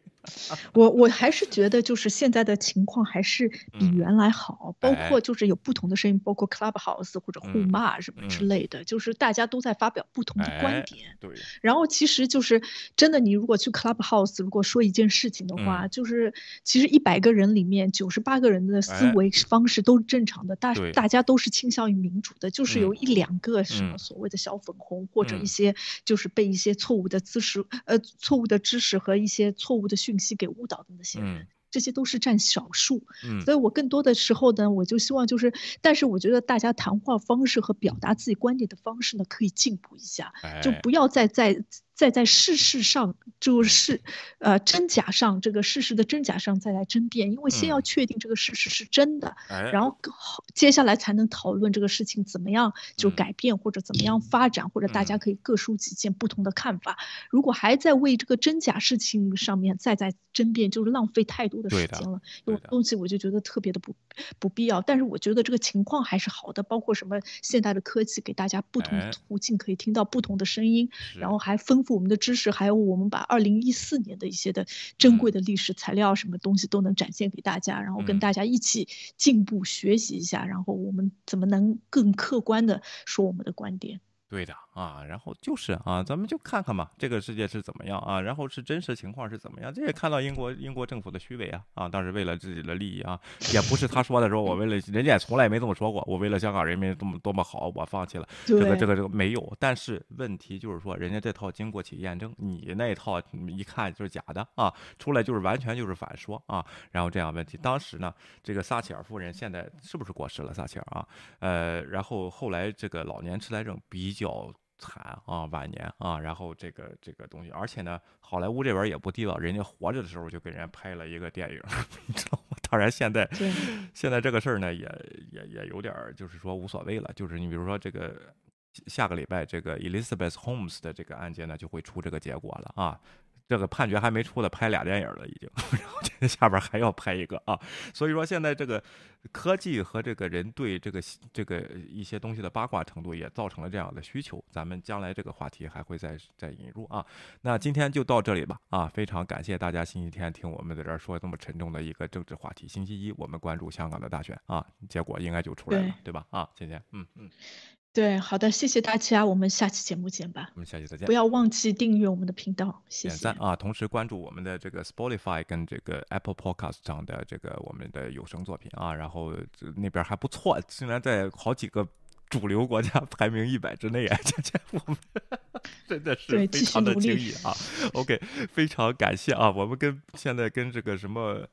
S3: 我我还是觉得，就是现在的情况还是比原来好，包括就是有不同的声音，包括 Clubhouse 或者互骂什么之类的，就是大家都在发表不同的观点。
S2: 对。
S3: 然后其实就是真的，你如果去 Clubhouse，如果说一件事情的话，就是其实一百个人里面九十八个人的思维方式都是正常的，大大家都是倾向于民主的，就是有一两个什么所谓的小粉红或者一些就是被一些错误的知识呃错误的知识和一些错误的讯。息给误导的那些人，这些都是占少数。嗯，所以我更多的时候呢，我就希望就是，但是我觉得大家谈话方式和表达自己观点的方式呢，可以进步一下，就不要再在。再在事实上，就是，呃，真假上这个事实的真假上再来争辩，因为先要确定这个事实是真的，然后接下来才能讨论这个事情怎么样就改变或者怎么样发展，或者大家可以各抒己见不同的看法。如果还在为这个真假事情上面再在争辩，就是浪费太多的时间了。有东西我就觉得特别的不不必要。但是我觉得这个情况还是好的，包括什么现代的科技给大家不同的途径可以听到不同的声音，然后还丰。我们的知识，还有我们把二零一四年的一些的珍贵的历史材料，什么东西都能展现给大家，然后跟大家一起进步学习一下，然后我们怎么能更客观的说我们的观点？
S2: 对的啊，然后就是啊，咱们就看看吧，这个世界是怎么样啊？然后是真实情况是怎么样？这也看到英国英国政府的虚伪啊啊！当时为了自己的利益啊，也不是他说的时候，我为了人家也从来没这么说过，我为了香港人民多么多么好，我放弃了这个这个这个没有。但是问题就是说，人家这套经过起验证，你那套一看就是假的啊，出来就是完全就是反说啊。然后这样问题，当时呢，这个撒切尔夫人现在是不是过世了？撒切尔啊，呃，然后后来这个老年痴呆症比。较惨啊，晚年啊，然后这个这个东西，而且呢，好莱坞这边也不地道，人家活着的时候就给人家拍了一个电影，你知道吗？当然现在现在这个事儿呢，也也也有点就是说无所谓了，就是你比如说这个下个礼拜这个 Elizabeth Holmes 的这个案件呢，就会出这个结果了啊。这个判决还没出呢，拍俩电影了已经，然后这下边还要拍一个啊，所以说现在这个科技和这个人对这个这个一些东西的八卦程度也造成了这样的需求，咱们将来这个话题还会再再引入啊。那今天就到这里吧啊，非常感谢大家星期天听我们在这儿说这么沉重的一个政治话题。星期一我们关注香港的大选啊，结果应该就出来了，对吧？啊，今天嗯嗯。
S3: 对，好的，谢谢大家，我们下期节目见吧。
S2: 我们下期再见。
S3: 不要忘记订阅我们的频道，谢
S2: 谢。点赞啊，同时关注我们的这个 Spotify 跟这个 Apple Podcast 上的这个我们的有声作品啊，然后那边还不错，竟然在好几个主流国家排名一百之内啊，这 这我们 真的是非常的惊异啊。OK，非常感谢啊，我们跟现在跟这个什么。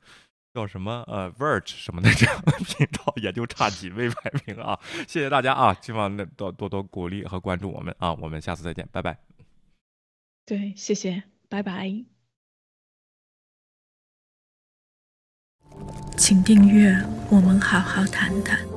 S2: 叫什么呃，Verge 什么的这样的 频道也就差几位排名啊！谢谢大家啊，希望那多多多鼓励和关注我们啊！我们下次再见，拜拜。
S3: 对，谢谢，拜拜。
S1: 请订阅，我们好好谈谈。